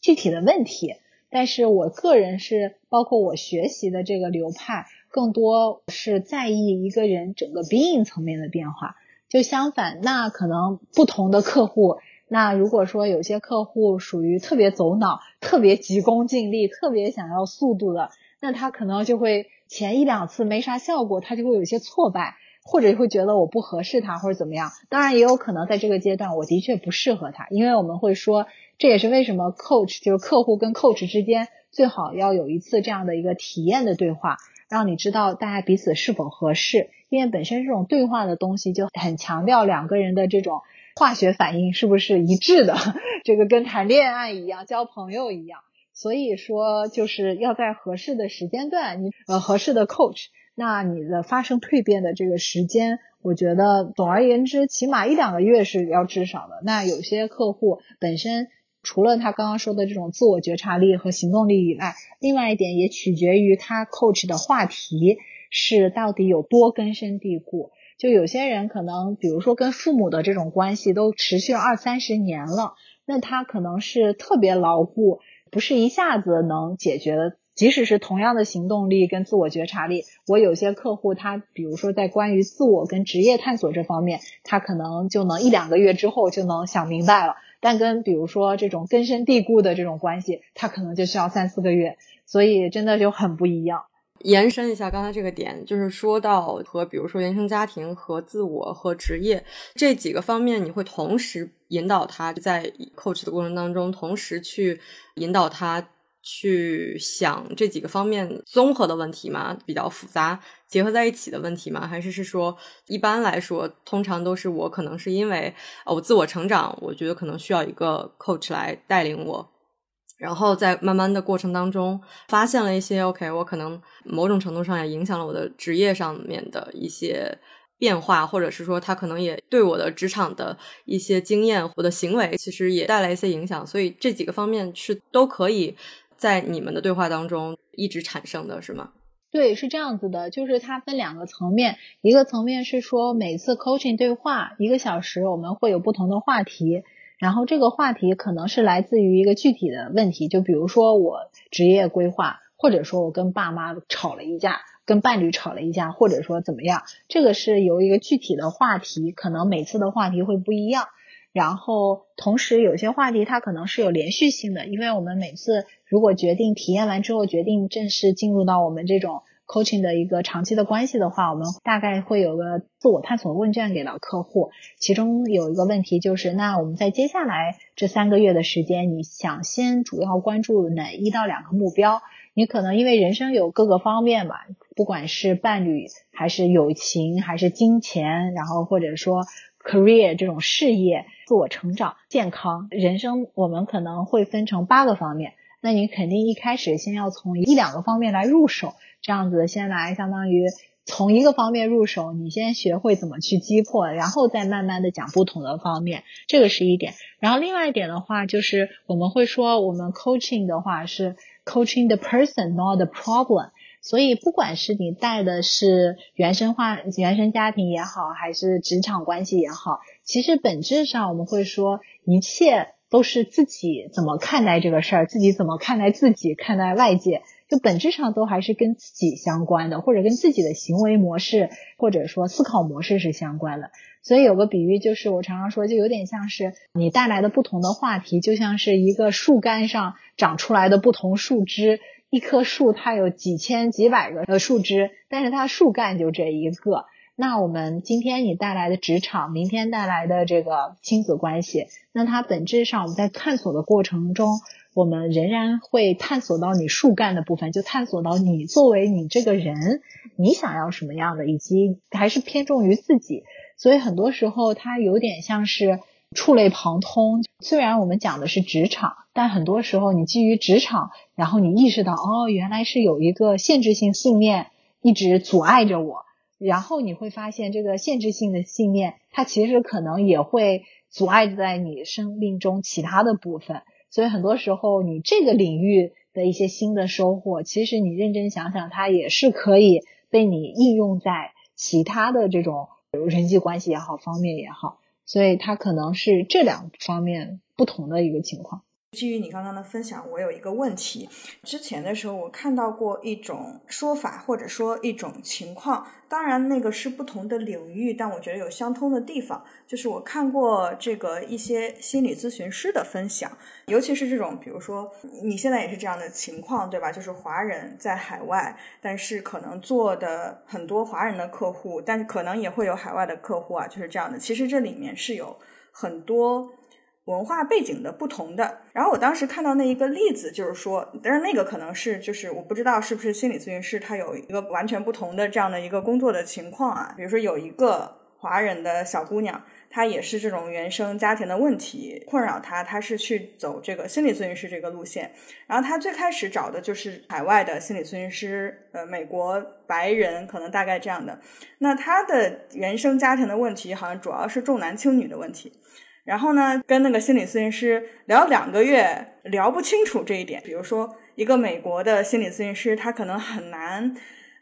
具体的问题，但是我个人是包括我学习的这个流派，更多是在意一个人整个 being 层面的变化。就相反，那可能不同的客户，那如果说有些客户属于特别走脑、特别急功近利、特别想要速度的，那他可能就会前一两次没啥效果，他就会有一些挫败，或者会觉得我不合适他或者怎么样。当然，也有可能在这个阶段，我的确不适合他，因为我们会说。这也是为什么 coach 就是客户跟 coach 之间最好要有一次这样的一个体验的对话，让你知道大家彼此是否合适。因为本身这种对话的东西就很强调两个人的这种化学反应是不是一致的，这个跟谈恋爱一样，交朋友一样。所以说就是要在合适的时间段，你呃合适的 coach，那你的发生蜕变的这个时间我觉得总而言之，起码一两个月是要至少的。那有些客户本身除了他刚刚说的这种自我觉察力和行动力以外，另外一点也取决于他 coach 的话题是到底有多根深蒂固。就有些人可能，比如说跟父母的这种关系都持续了二三十年了，那他可能是特别牢固，不是一下子能解决的。即使是同样的行动力跟自我觉察力，我有些客户他，比如说在关于自我跟职业探索这方面，他可能就能一两个月之后就能想明白了。但跟比如说这种根深蒂固的这种关系，它可能就需要三四个月，所以真的就很不一样。延伸一下刚才这个点，就是说到和比如说原生家庭和自我和职业这几个方面，你会同时引导他在 coach 的过程当中，同时去引导他去想这几个方面综合的问题吗？比较复杂结合在一起的问题吗？还是是说一般来说，通常都是我可能是因为我自我成长，我觉得可能需要一个 coach 来带领我。然后在慢慢的过程当中，发现了一些 OK，我可能某种程度上也影响了我的职业上面的一些变化，或者是说他可能也对我的职场的一些经验，我的行为其实也带来一些影响。所以这几个方面是都可以在你们的对话当中一直产生的是吗？对，是这样子的，就是它分两个层面，一个层面是说每次 coaching 对话一个小时，我们会有不同的话题。然后这个话题可能是来自于一个具体的问题，就比如说我职业规划，或者说我跟爸妈吵了一架，跟伴侣吵了一架，或者说怎么样，这个是由一个具体的话题，可能每次的话题会不一样。然后同时有些话题它可能是有连续性的，因为我们每次如果决定体验完之后决定正式进入到我们这种。coaching 的一个长期的关系的话，我们大概会有个自我探索问卷给到客户，其中有一个问题就是，那我们在接下来这三个月的时间，你想先主要关注哪一到两个目标？你可能因为人生有各个方面吧，不管是伴侣还是友情还是金钱，然后或者说 career 这种事业、自我成长、健康、人生，我们可能会分成八个方面。那你肯定一开始先要从一两个方面来入手。这样子先来，相当于从一个方面入手，你先学会怎么去击破，然后再慢慢的讲不同的方面，这个是一点。然后另外一点的话，就是我们会说，我们 coaching 的话是 coaching the person not the problem。所以不管是你带的是原生化原生家庭也好，还是职场关系也好，其实本质上我们会说，一切都是自己怎么看待这个事儿，自己怎么看待自己，看待外界。就本质上都还是跟自己相关的，或者跟自己的行为模式，或者说思考模式是相关的。所以有个比喻，就是我常常说，就有点像是你带来的不同的话题，就像是一个树干上长出来的不同树枝。一棵树它有几千几百个树枝，但是它树干就这一个。那我们今天你带来的职场，明天带来的这个亲子关系，那它本质上我们在探索的过程中。我们仍然会探索到你树干的部分，就探索到你作为你这个人，你想要什么样的，以及还是偏重于自己。所以很多时候它有点像是触类旁通。虽然我们讲的是职场，但很多时候你基于职场，然后你意识到哦，原来是有一个限制性信念一直阻碍着我，然后你会发现这个限制性的信念，它其实可能也会阻碍在你生命中其他的部分。所以很多时候，你这个领域的一些新的收获，其实你认真想想，它也是可以被你应用在其他的这种人际关系也好方面也好。所以它可能是这两方面不同的一个情况。基于你刚刚的分享，我有一个问题。之前的时候，我看到过一种说法，或者说一种情况。当然，那个是不同的领域，但我觉得有相通的地方。就是我看过这个一些心理咨询师的分享，尤其是这种，比如说你现在也是这样的情况，对吧？就是华人在海外，但是可能做的很多华人的客户，但是可能也会有海外的客户啊，就是这样的。其实这里面是有很多。文化背景的不同的，然后我当时看到那一个例子，就是说，但是那个可能是就是我不知道是不是心理咨询师他有一个完全不同的这样的一个工作的情况啊。比如说有一个华人的小姑娘，她也是这种原生家庭的问题困扰她，她是去走这个心理咨询师这个路线。然后她最开始找的就是海外的心理咨询师，呃，美国白人可能大概这样的。那她的原生家庭的问题好像主要是重男轻女的问题。然后呢，跟那个心理咨询师聊两个月，聊不清楚这一点。比如说，一个美国的心理咨询师，他可能很难。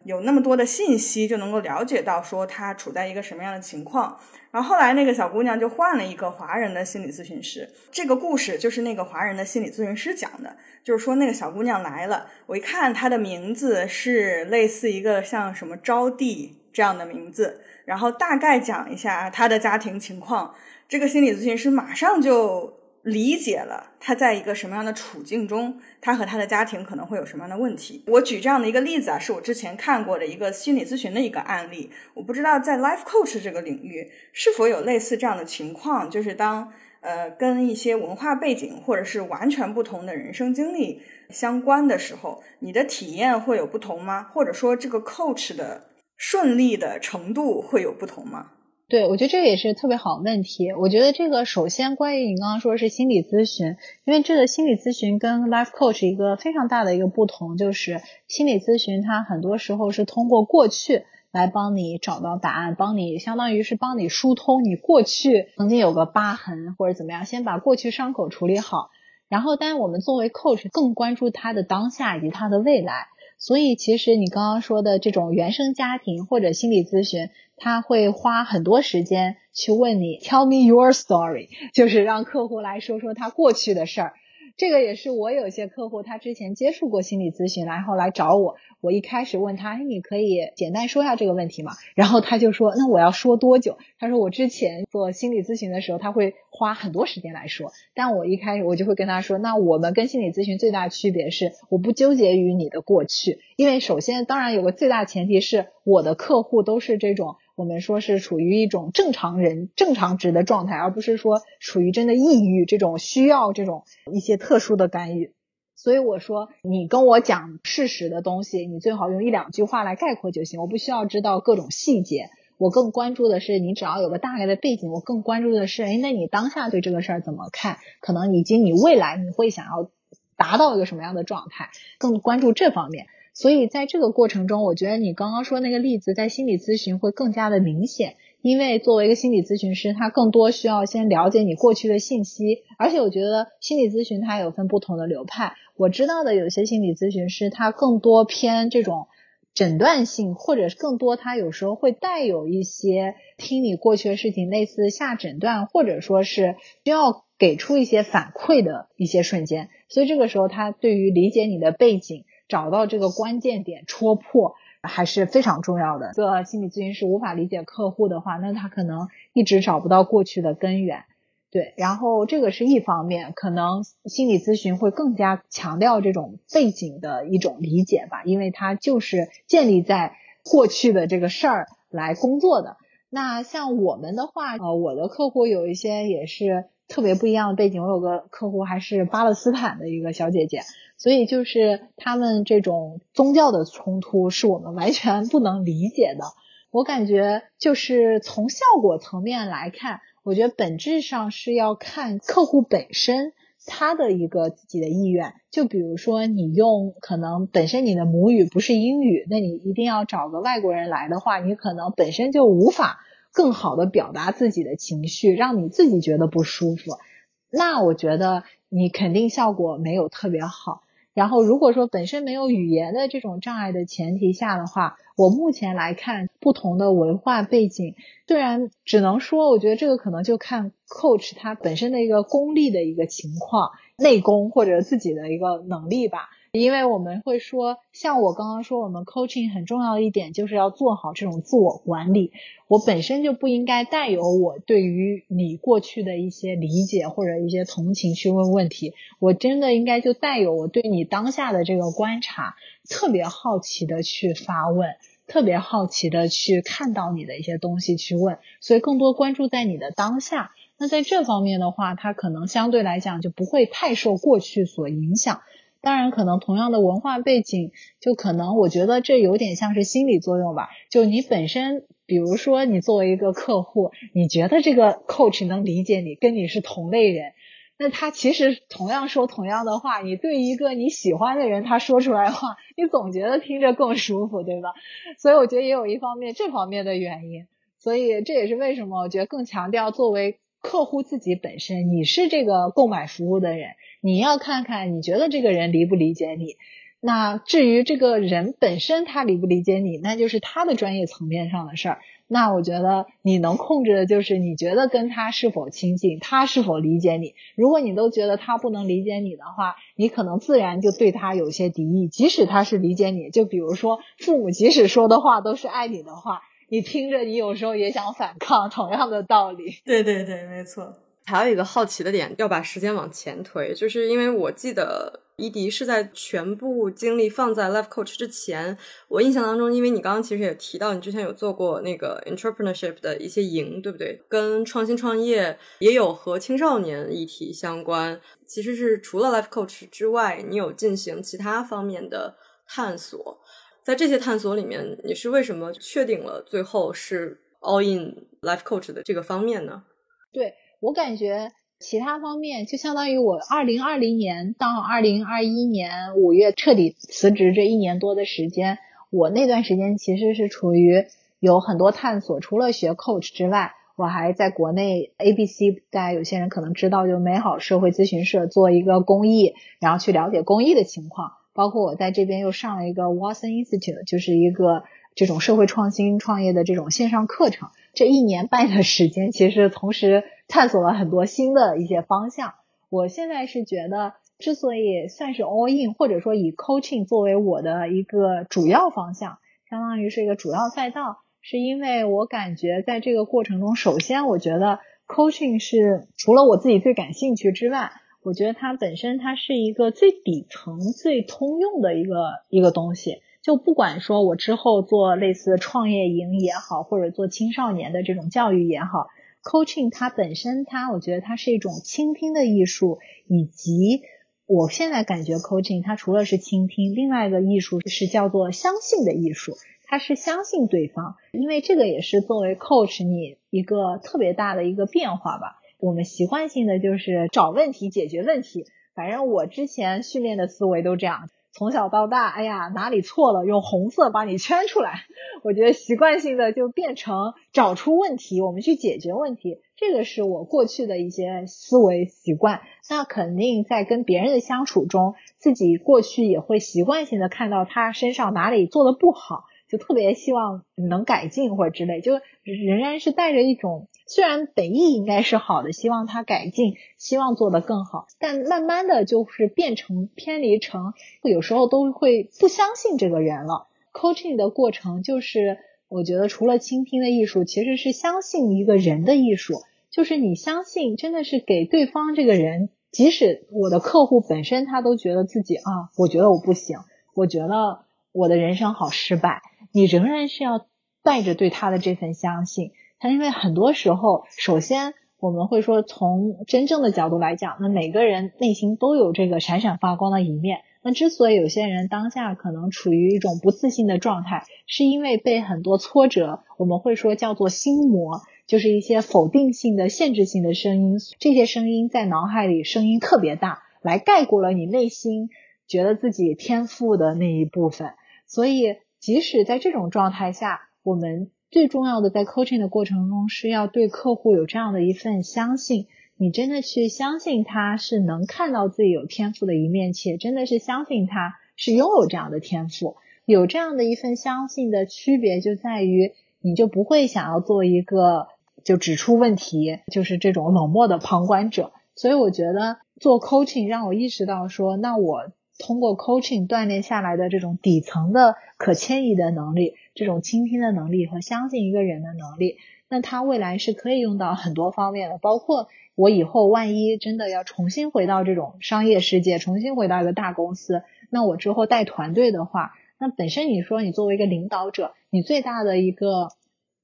有那么多的信息就能够了解到说他处在一个什么样的情况，然后后来那个小姑娘就换了一个华人的心理咨询师。这个故事就是那个华人的心理咨询师讲的，就是说那个小姑娘来了，我一看她的名字是类似一个像什么招娣这样的名字，然后大概讲一下她的家庭情况，这个心理咨询师马上就。理解了他在一个什么样的处境中，他和他的家庭可能会有什么样的问题。我举这样的一个例子啊，是我之前看过的一个心理咨询的一个案例。我不知道在 life coach 这个领域是否有类似这样的情况，就是当呃跟一些文化背景或者是完全不同的人生经历相关的时候，你的体验会有不同吗？或者说这个 coach 的顺利的程度会有不同吗？对，我觉得这个也是特别好问题。我觉得这个首先关于你刚刚说的是心理咨询，因为这个心理咨询跟 life coach 一个非常大的一个不同，就是心理咨询它很多时候是通过过去来帮你找到答案，帮你相当于是帮你疏通你过去曾经有个疤痕或者怎么样，先把过去伤口处理好。然后，但我们作为 coach 更关注他的当下以及他的未来。所以，其实你刚刚说的这种原生家庭或者心理咨询，他会花很多时间去问你 “Tell me your story”，就是让客户来说说他过去的事儿。这个也是我有些客户，他之前接触过心理咨询，然后来找我。我一开始问他，哎，你可以简单说一下这个问题吗？然后他就说，那我要说多久？他说我之前做心理咨询的时候，他会花很多时间来说。但我一开始我就会跟他说，那我们跟心理咨询最大区别是，我不纠结于你的过去，因为首先当然有个最大前提是我的客户都是这种。我们说是处于一种正常人正常值的状态，而不是说处于真的抑郁这种需要这种一些特殊的干预。所以我说，你跟我讲事实的东西，你最好用一两句话来概括就行，我不需要知道各种细节。我更关注的是，你只要有个大概的背景。我更关注的是，哎，那你当下对这个事儿怎么看？可能以及你未来你会想要达到一个什么样的状态？更关注这方面。所以在这个过程中，我觉得你刚刚说那个例子在心理咨询会更加的明显，因为作为一个心理咨询师，他更多需要先了解你过去的信息，而且我觉得心理咨询它有分不同的流派。我知道的有些心理咨询师，他更多偏这种诊断性，或者更多他有时候会带有一些听你过去的事情，类似下诊断，或者说是需要给出一些反馈的一些瞬间。所以这个时候，他对于理解你的背景。找到这个关键点戳破还是非常重要的。一个心理咨询师无法理解客户的话，那他可能一直找不到过去的根源。对，然后这个是一方面，可能心理咨询会更加强调这种背景的一种理解吧，因为它就是建立在过去的这个事儿来工作的。那像我们的话，呃，我的客户有一些也是特别不一样的背景。我有个客户还是巴勒斯坦的一个小姐姐。所以就是他们这种宗教的冲突是我们完全不能理解的。我感觉就是从效果层面来看，我觉得本质上是要看客户本身他的一个自己的意愿。就比如说你用可能本身你的母语不是英语，那你一定要找个外国人来的话，你可能本身就无法更好的表达自己的情绪，让你自己觉得不舒服。那我觉得你肯定效果没有特别好。然后，如果说本身没有语言的这种障碍的前提下的话，我目前来看，不同的文化背景，虽然只能说，我觉得这个可能就看 coach 他本身的一个功力的一个情况，内功或者自己的一个能力吧。因为我们会说，像我刚刚说，我们 coaching 很重要的一点就是要做好这种自我管理。我本身就不应该带有我对于你过去的一些理解或者一些同情去问问题，我真的应该就带有我对你当下的这个观察，特别好奇的去发问，特别好奇的去看到你的一些东西去问，所以更多关注在你的当下。那在这方面的话，它可能相对来讲就不会太受过去所影响。当然，可能同样的文化背景，就可能我觉得这有点像是心理作用吧。就你本身比如说你作为一个客户，你觉得这个 coach 能理解你，跟你是同类人。那他其实同样说同样的话，你对一个你喜欢的人，他说出来话，你总觉得听着更舒服，对吧？所以我觉得也有一方面这方面的原因。所以这也是为什么我觉得更强调作为客户自己本身，你是这个购买服务的人，你要看看你觉得这个人理不理解你。那至于这个人本身他理不理解你，那就是他的专业层面上的事儿。那我觉得你能控制的就是你觉得跟他是否亲近，他是否理解你。如果你都觉得他不能理解你的话，你可能自然就对他有些敌意。即使他是理解你，就比如说父母即使说的话都是爱你的话，你听着你有时候也想反抗，同样的道理。对对对，没错。还有一个好奇的点，要把时间往前推，就是因为我记得。伊迪是在全部精力放在 Life Coach 之前，我印象当中，因为你刚刚其实也提到，你之前有做过那个 Entrepreneurship 的一些营，对不对？跟创新创业也有和青少年议题相关。其实是除了 Life Coach 之外，你有进行其他方面的探索。在这些探索里面，你是为什么确定了最后是 All In Life Coach 的这个方面呢？对我感觉。其他方面就相当于我二零二零年到二零二一年五月彻底辞职这一年多的时间，我那段时间其实是处于有很多探索。除了学 coach 之外，我还在国内 ABC，大家有些人可能知道，就美好社会咨询社做一个公益，然后去了解公益的情况。包括我在这边又上了一个 Watson Institute，就是一个这种社会创新创业的这种线上课程。这一年半的时间，其实同时。探索了很多新的一些方向。我现在是觉得，之所以算是 all in，或者说以 coaching 作为我的一个主要方向，相当于是一个主要赛道，是因为我感觉在这个过程中，首先我觉得 coaching 是除了我自己最感兴趣之外，我觉得它本身它是一个最底层、最通用的一个一个东西。就不管说我之后做类似创业营也好，或者做青少年的这种教育也好。Coaching 它本身，它我觉得它是一种倾听的艺术，以及我现在感觉 coaching 它除了是倾听，另外一个艺术是叫做相信的艺术，它是相信对方，因为这个也是作为 coach 你一个特别大的一个变化吧。我们习惯性的就是找问题解决问题，反正我之前训练的思维都这样。从小到大，哎呀，哪里错了，用红色把你圈出来。我觉得习惯性的就变成找出问题，我们去解决问题。这个是我过去的一些思维习惯。那肯定在跟别人的相处中，自己过去也会习惯性的看到他身上哪里做的不好。就特别希望能改进或者之类，就仍然是带着一种虽然本意应该是好的，希望他改进，希望做得更好，但慢慢的就是变成偏离成，有时候都会不相信这个人了。coaching 的过程就是我觉得除了倾听的艺术，其实是相信一个人的艺术，就是你相信真的是给对方这个人，即使我的客户本身他都觉得自己啊，我觉得我不行，我觉得我的人生好失败。你仍然是要带着对他的这份相信，他因为很多时候，首先我们会说从真正的角度来讲，那每个人内心都有这个闪闪发光的一面。那之所以有些人当下可能处于一种不自信的状态，是因为被很多挫折，我们会说叫做心魔，就是一些否定性的、限制性的声音，这些声音在脑海里声音特别大，来盖过了你内心觉得自己天赋的那一部分，所以。即使在这种状态下，我们最重要的在 coaching 的过程中是要对客户有这样的一份相信。你真的去相信他是能看到自己有天赋的一面，且真的是相信他是拥有这样的天赋。有这样的一份相信的区别就在于，你就不会想要做一个就指出问题，就是这种冷漠的旁观者。所以我觉得做 coaching 让我意识到说，那我。通过 coaching 锻炼下来的这种底层的可迁移的能力，这种倾听的能力和相信一个人的能力，那他未来是可以用到很多方面的。包括我以后万一真的要重新回到这种商业世界，重新回到一个大公司，那我之后带团队的话，那本身你说你作为一个领导者，你最大的一个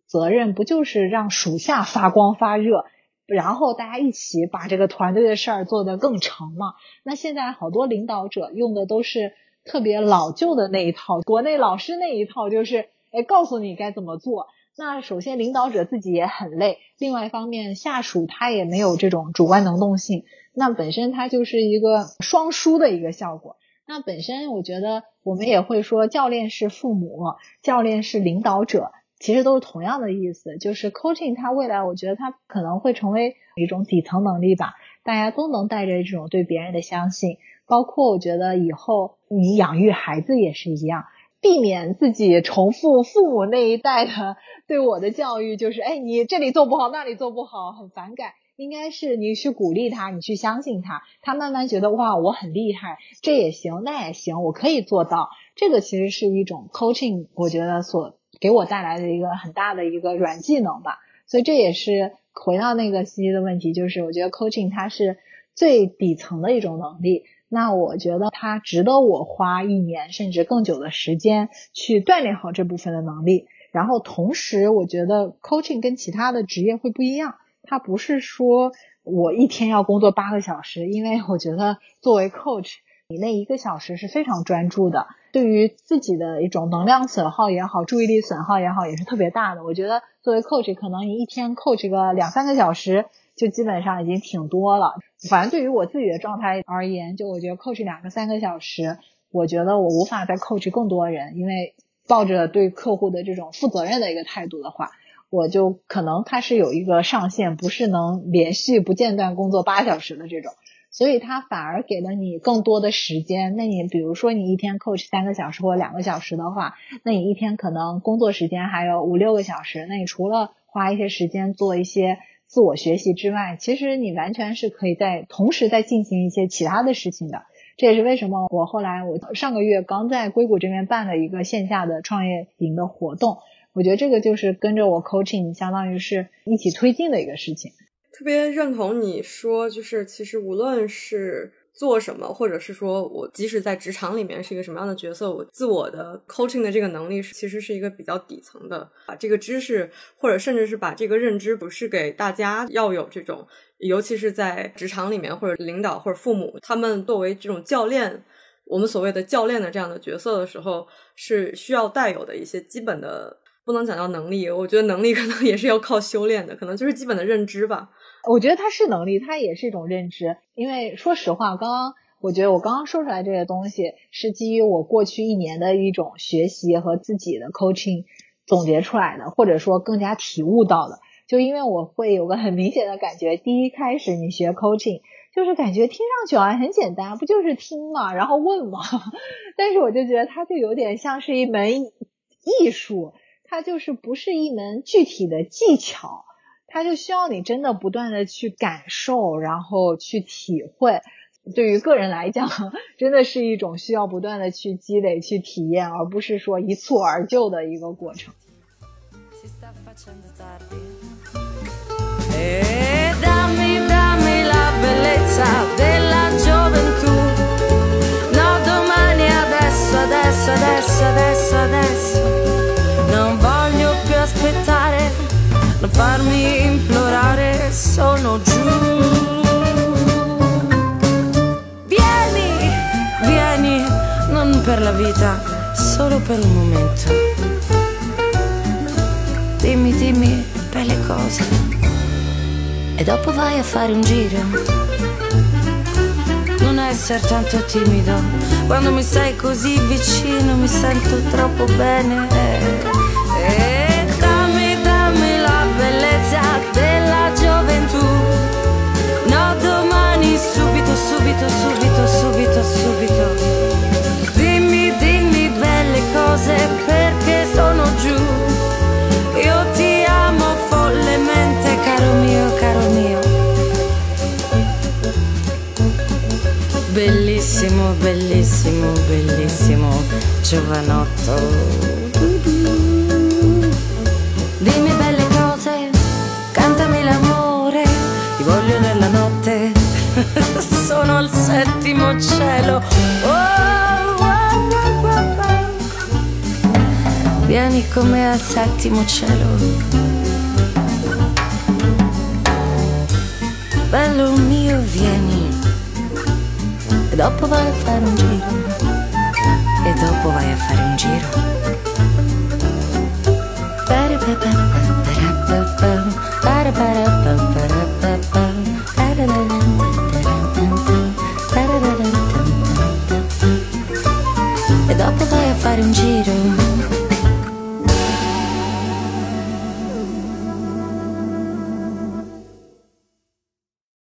责任不就是让属下发光发热？然后大家一起把这个团队的事儿做得更成嘛。那现在好多领导者用的都是特别老旧的那一套，国内老师那一套，就是哎告诉你该怎么做。那首先领导者自己也很累，另外一方面下属他也没有这种主观能动性，那本身它就是一个双输的一个效果。那本身我觉得我们也会说，教练是父母，教练是领导者，其实都是同样的意思。就是 coaching 它未来，我觉得它可能会成为一种底层能力吧，大家都能带着这种对别人的相信。包括我觉得以后你养育孩子也是一样，避免自己重复父母那一代的对我的教育，就是哎，你这里做不好，那里做不好，很反感。应该是你去鼓励他，你去相信他，他慢慢觉得哇，我很厉害，这也行，那也行，我可以做到。这个其实是一种 coaching，我觉得所给我带来的一个很大的一个软技能吧。所以这也是回到那个西西的问题，就是我觉得 coaching 它是最底层的一种能力。那我觉得它值得我花一年甚至更久的时间去锻炼好这部分的能力。然后同时，我觉得 coaching 跟其他的职业会不一样。它不是说我一天要工作八个小时，因为我觉得作为 coach，你那一个小时是非常专注的，对于自己的一种能量损耗也好，注意力损耗也好，也是特别大的。我觉得作为 coach，可能你一天 coach 个两三个小时，就基本上已经挺多了。反正对于我自己的状态而言，就我觉得 coach 两个三个小时，我觉得我无法再 coach 更多人，因为抱着对客户的这种负责任的一个态度的话。我就可能它是有一个上限，不是能连续不间断工作八小时的这种，所以它反而给了你更多的时间。那你比如说你一天 coach 三个小时或两个小时的话，那你一天可能工作时间还有五六个小时。那你除了花一些时间做一些自我学习之外，其实你完全是可以在同时在进行一些其他的事情的。这也是为什么我后来我上个月刚在硅谷这边办了一个线下的创业营的活动。我觉得这个就是跟着我 coaching，相当于是一起推进的一个事情。特别认同你说，就是其实无论是做什么，或者是说我即使在职场里面是一个什么样的角色，我自我的 coaching 的这个能力是其实是一个比较底层的，把这个知识或者甚至是把这个认知，不是给大家要有这种，尤其是在职场里面或者领导或者父母，他们作为这种教练，我们所谓的教练的这样的角色的时候，是需要带有的一些基本的。不能讲到能力，我觉得能力可能也是要靠修炼的，可能就是基本的认知吧。我觉得它是能力，它也是一种认知。因为说实话，刚刚我觉得我刚刚说出来这些东西，是基于我过去一年的一种学习和自己的 coaching 总结出来的，或者说更加体悟到的。就因为我会有个很明显的感觉，第一开始你学 coaching，就是感觉听上去好像很简单，不就是听嘛，然后问嘛。但是我就觉得它就有点像是一门艺术。它就是不是一门具体的技巧，它就需要你真的不断的去感受，然后去体会。对于个人来讲，真的是一种需要不断的去积累、去体验，而不是说一蹴而就的一个过程。Non farmi implorare, sono giù. Vieni, vieni, non per la vita, solo per un momento. Dimmi, dimmi belle cose e dopo vai a fare un giro. Non essere tanto timido, quando mi sei così vicino mi sento troppo bene. Eh, subito, subito, subito, subito. Dimmi, dimmi belle cose perché sono giù. Io ti amo follemente, caro mio, caro mio. Bellissimo, bellissimo, bellissimo, giovanotto. settimo cielo. Oh oh, oh, oh, oh, Vieni con me al settimo cielo. Bello mio, vieni. E dopo vai a fare un giro. E dopo vai a fare un giro. Ba-da-ba-ba-ba, ba-da-ba-ba, ba-da-ba-ba-ba, ba-da-ba-ba. fare un giro.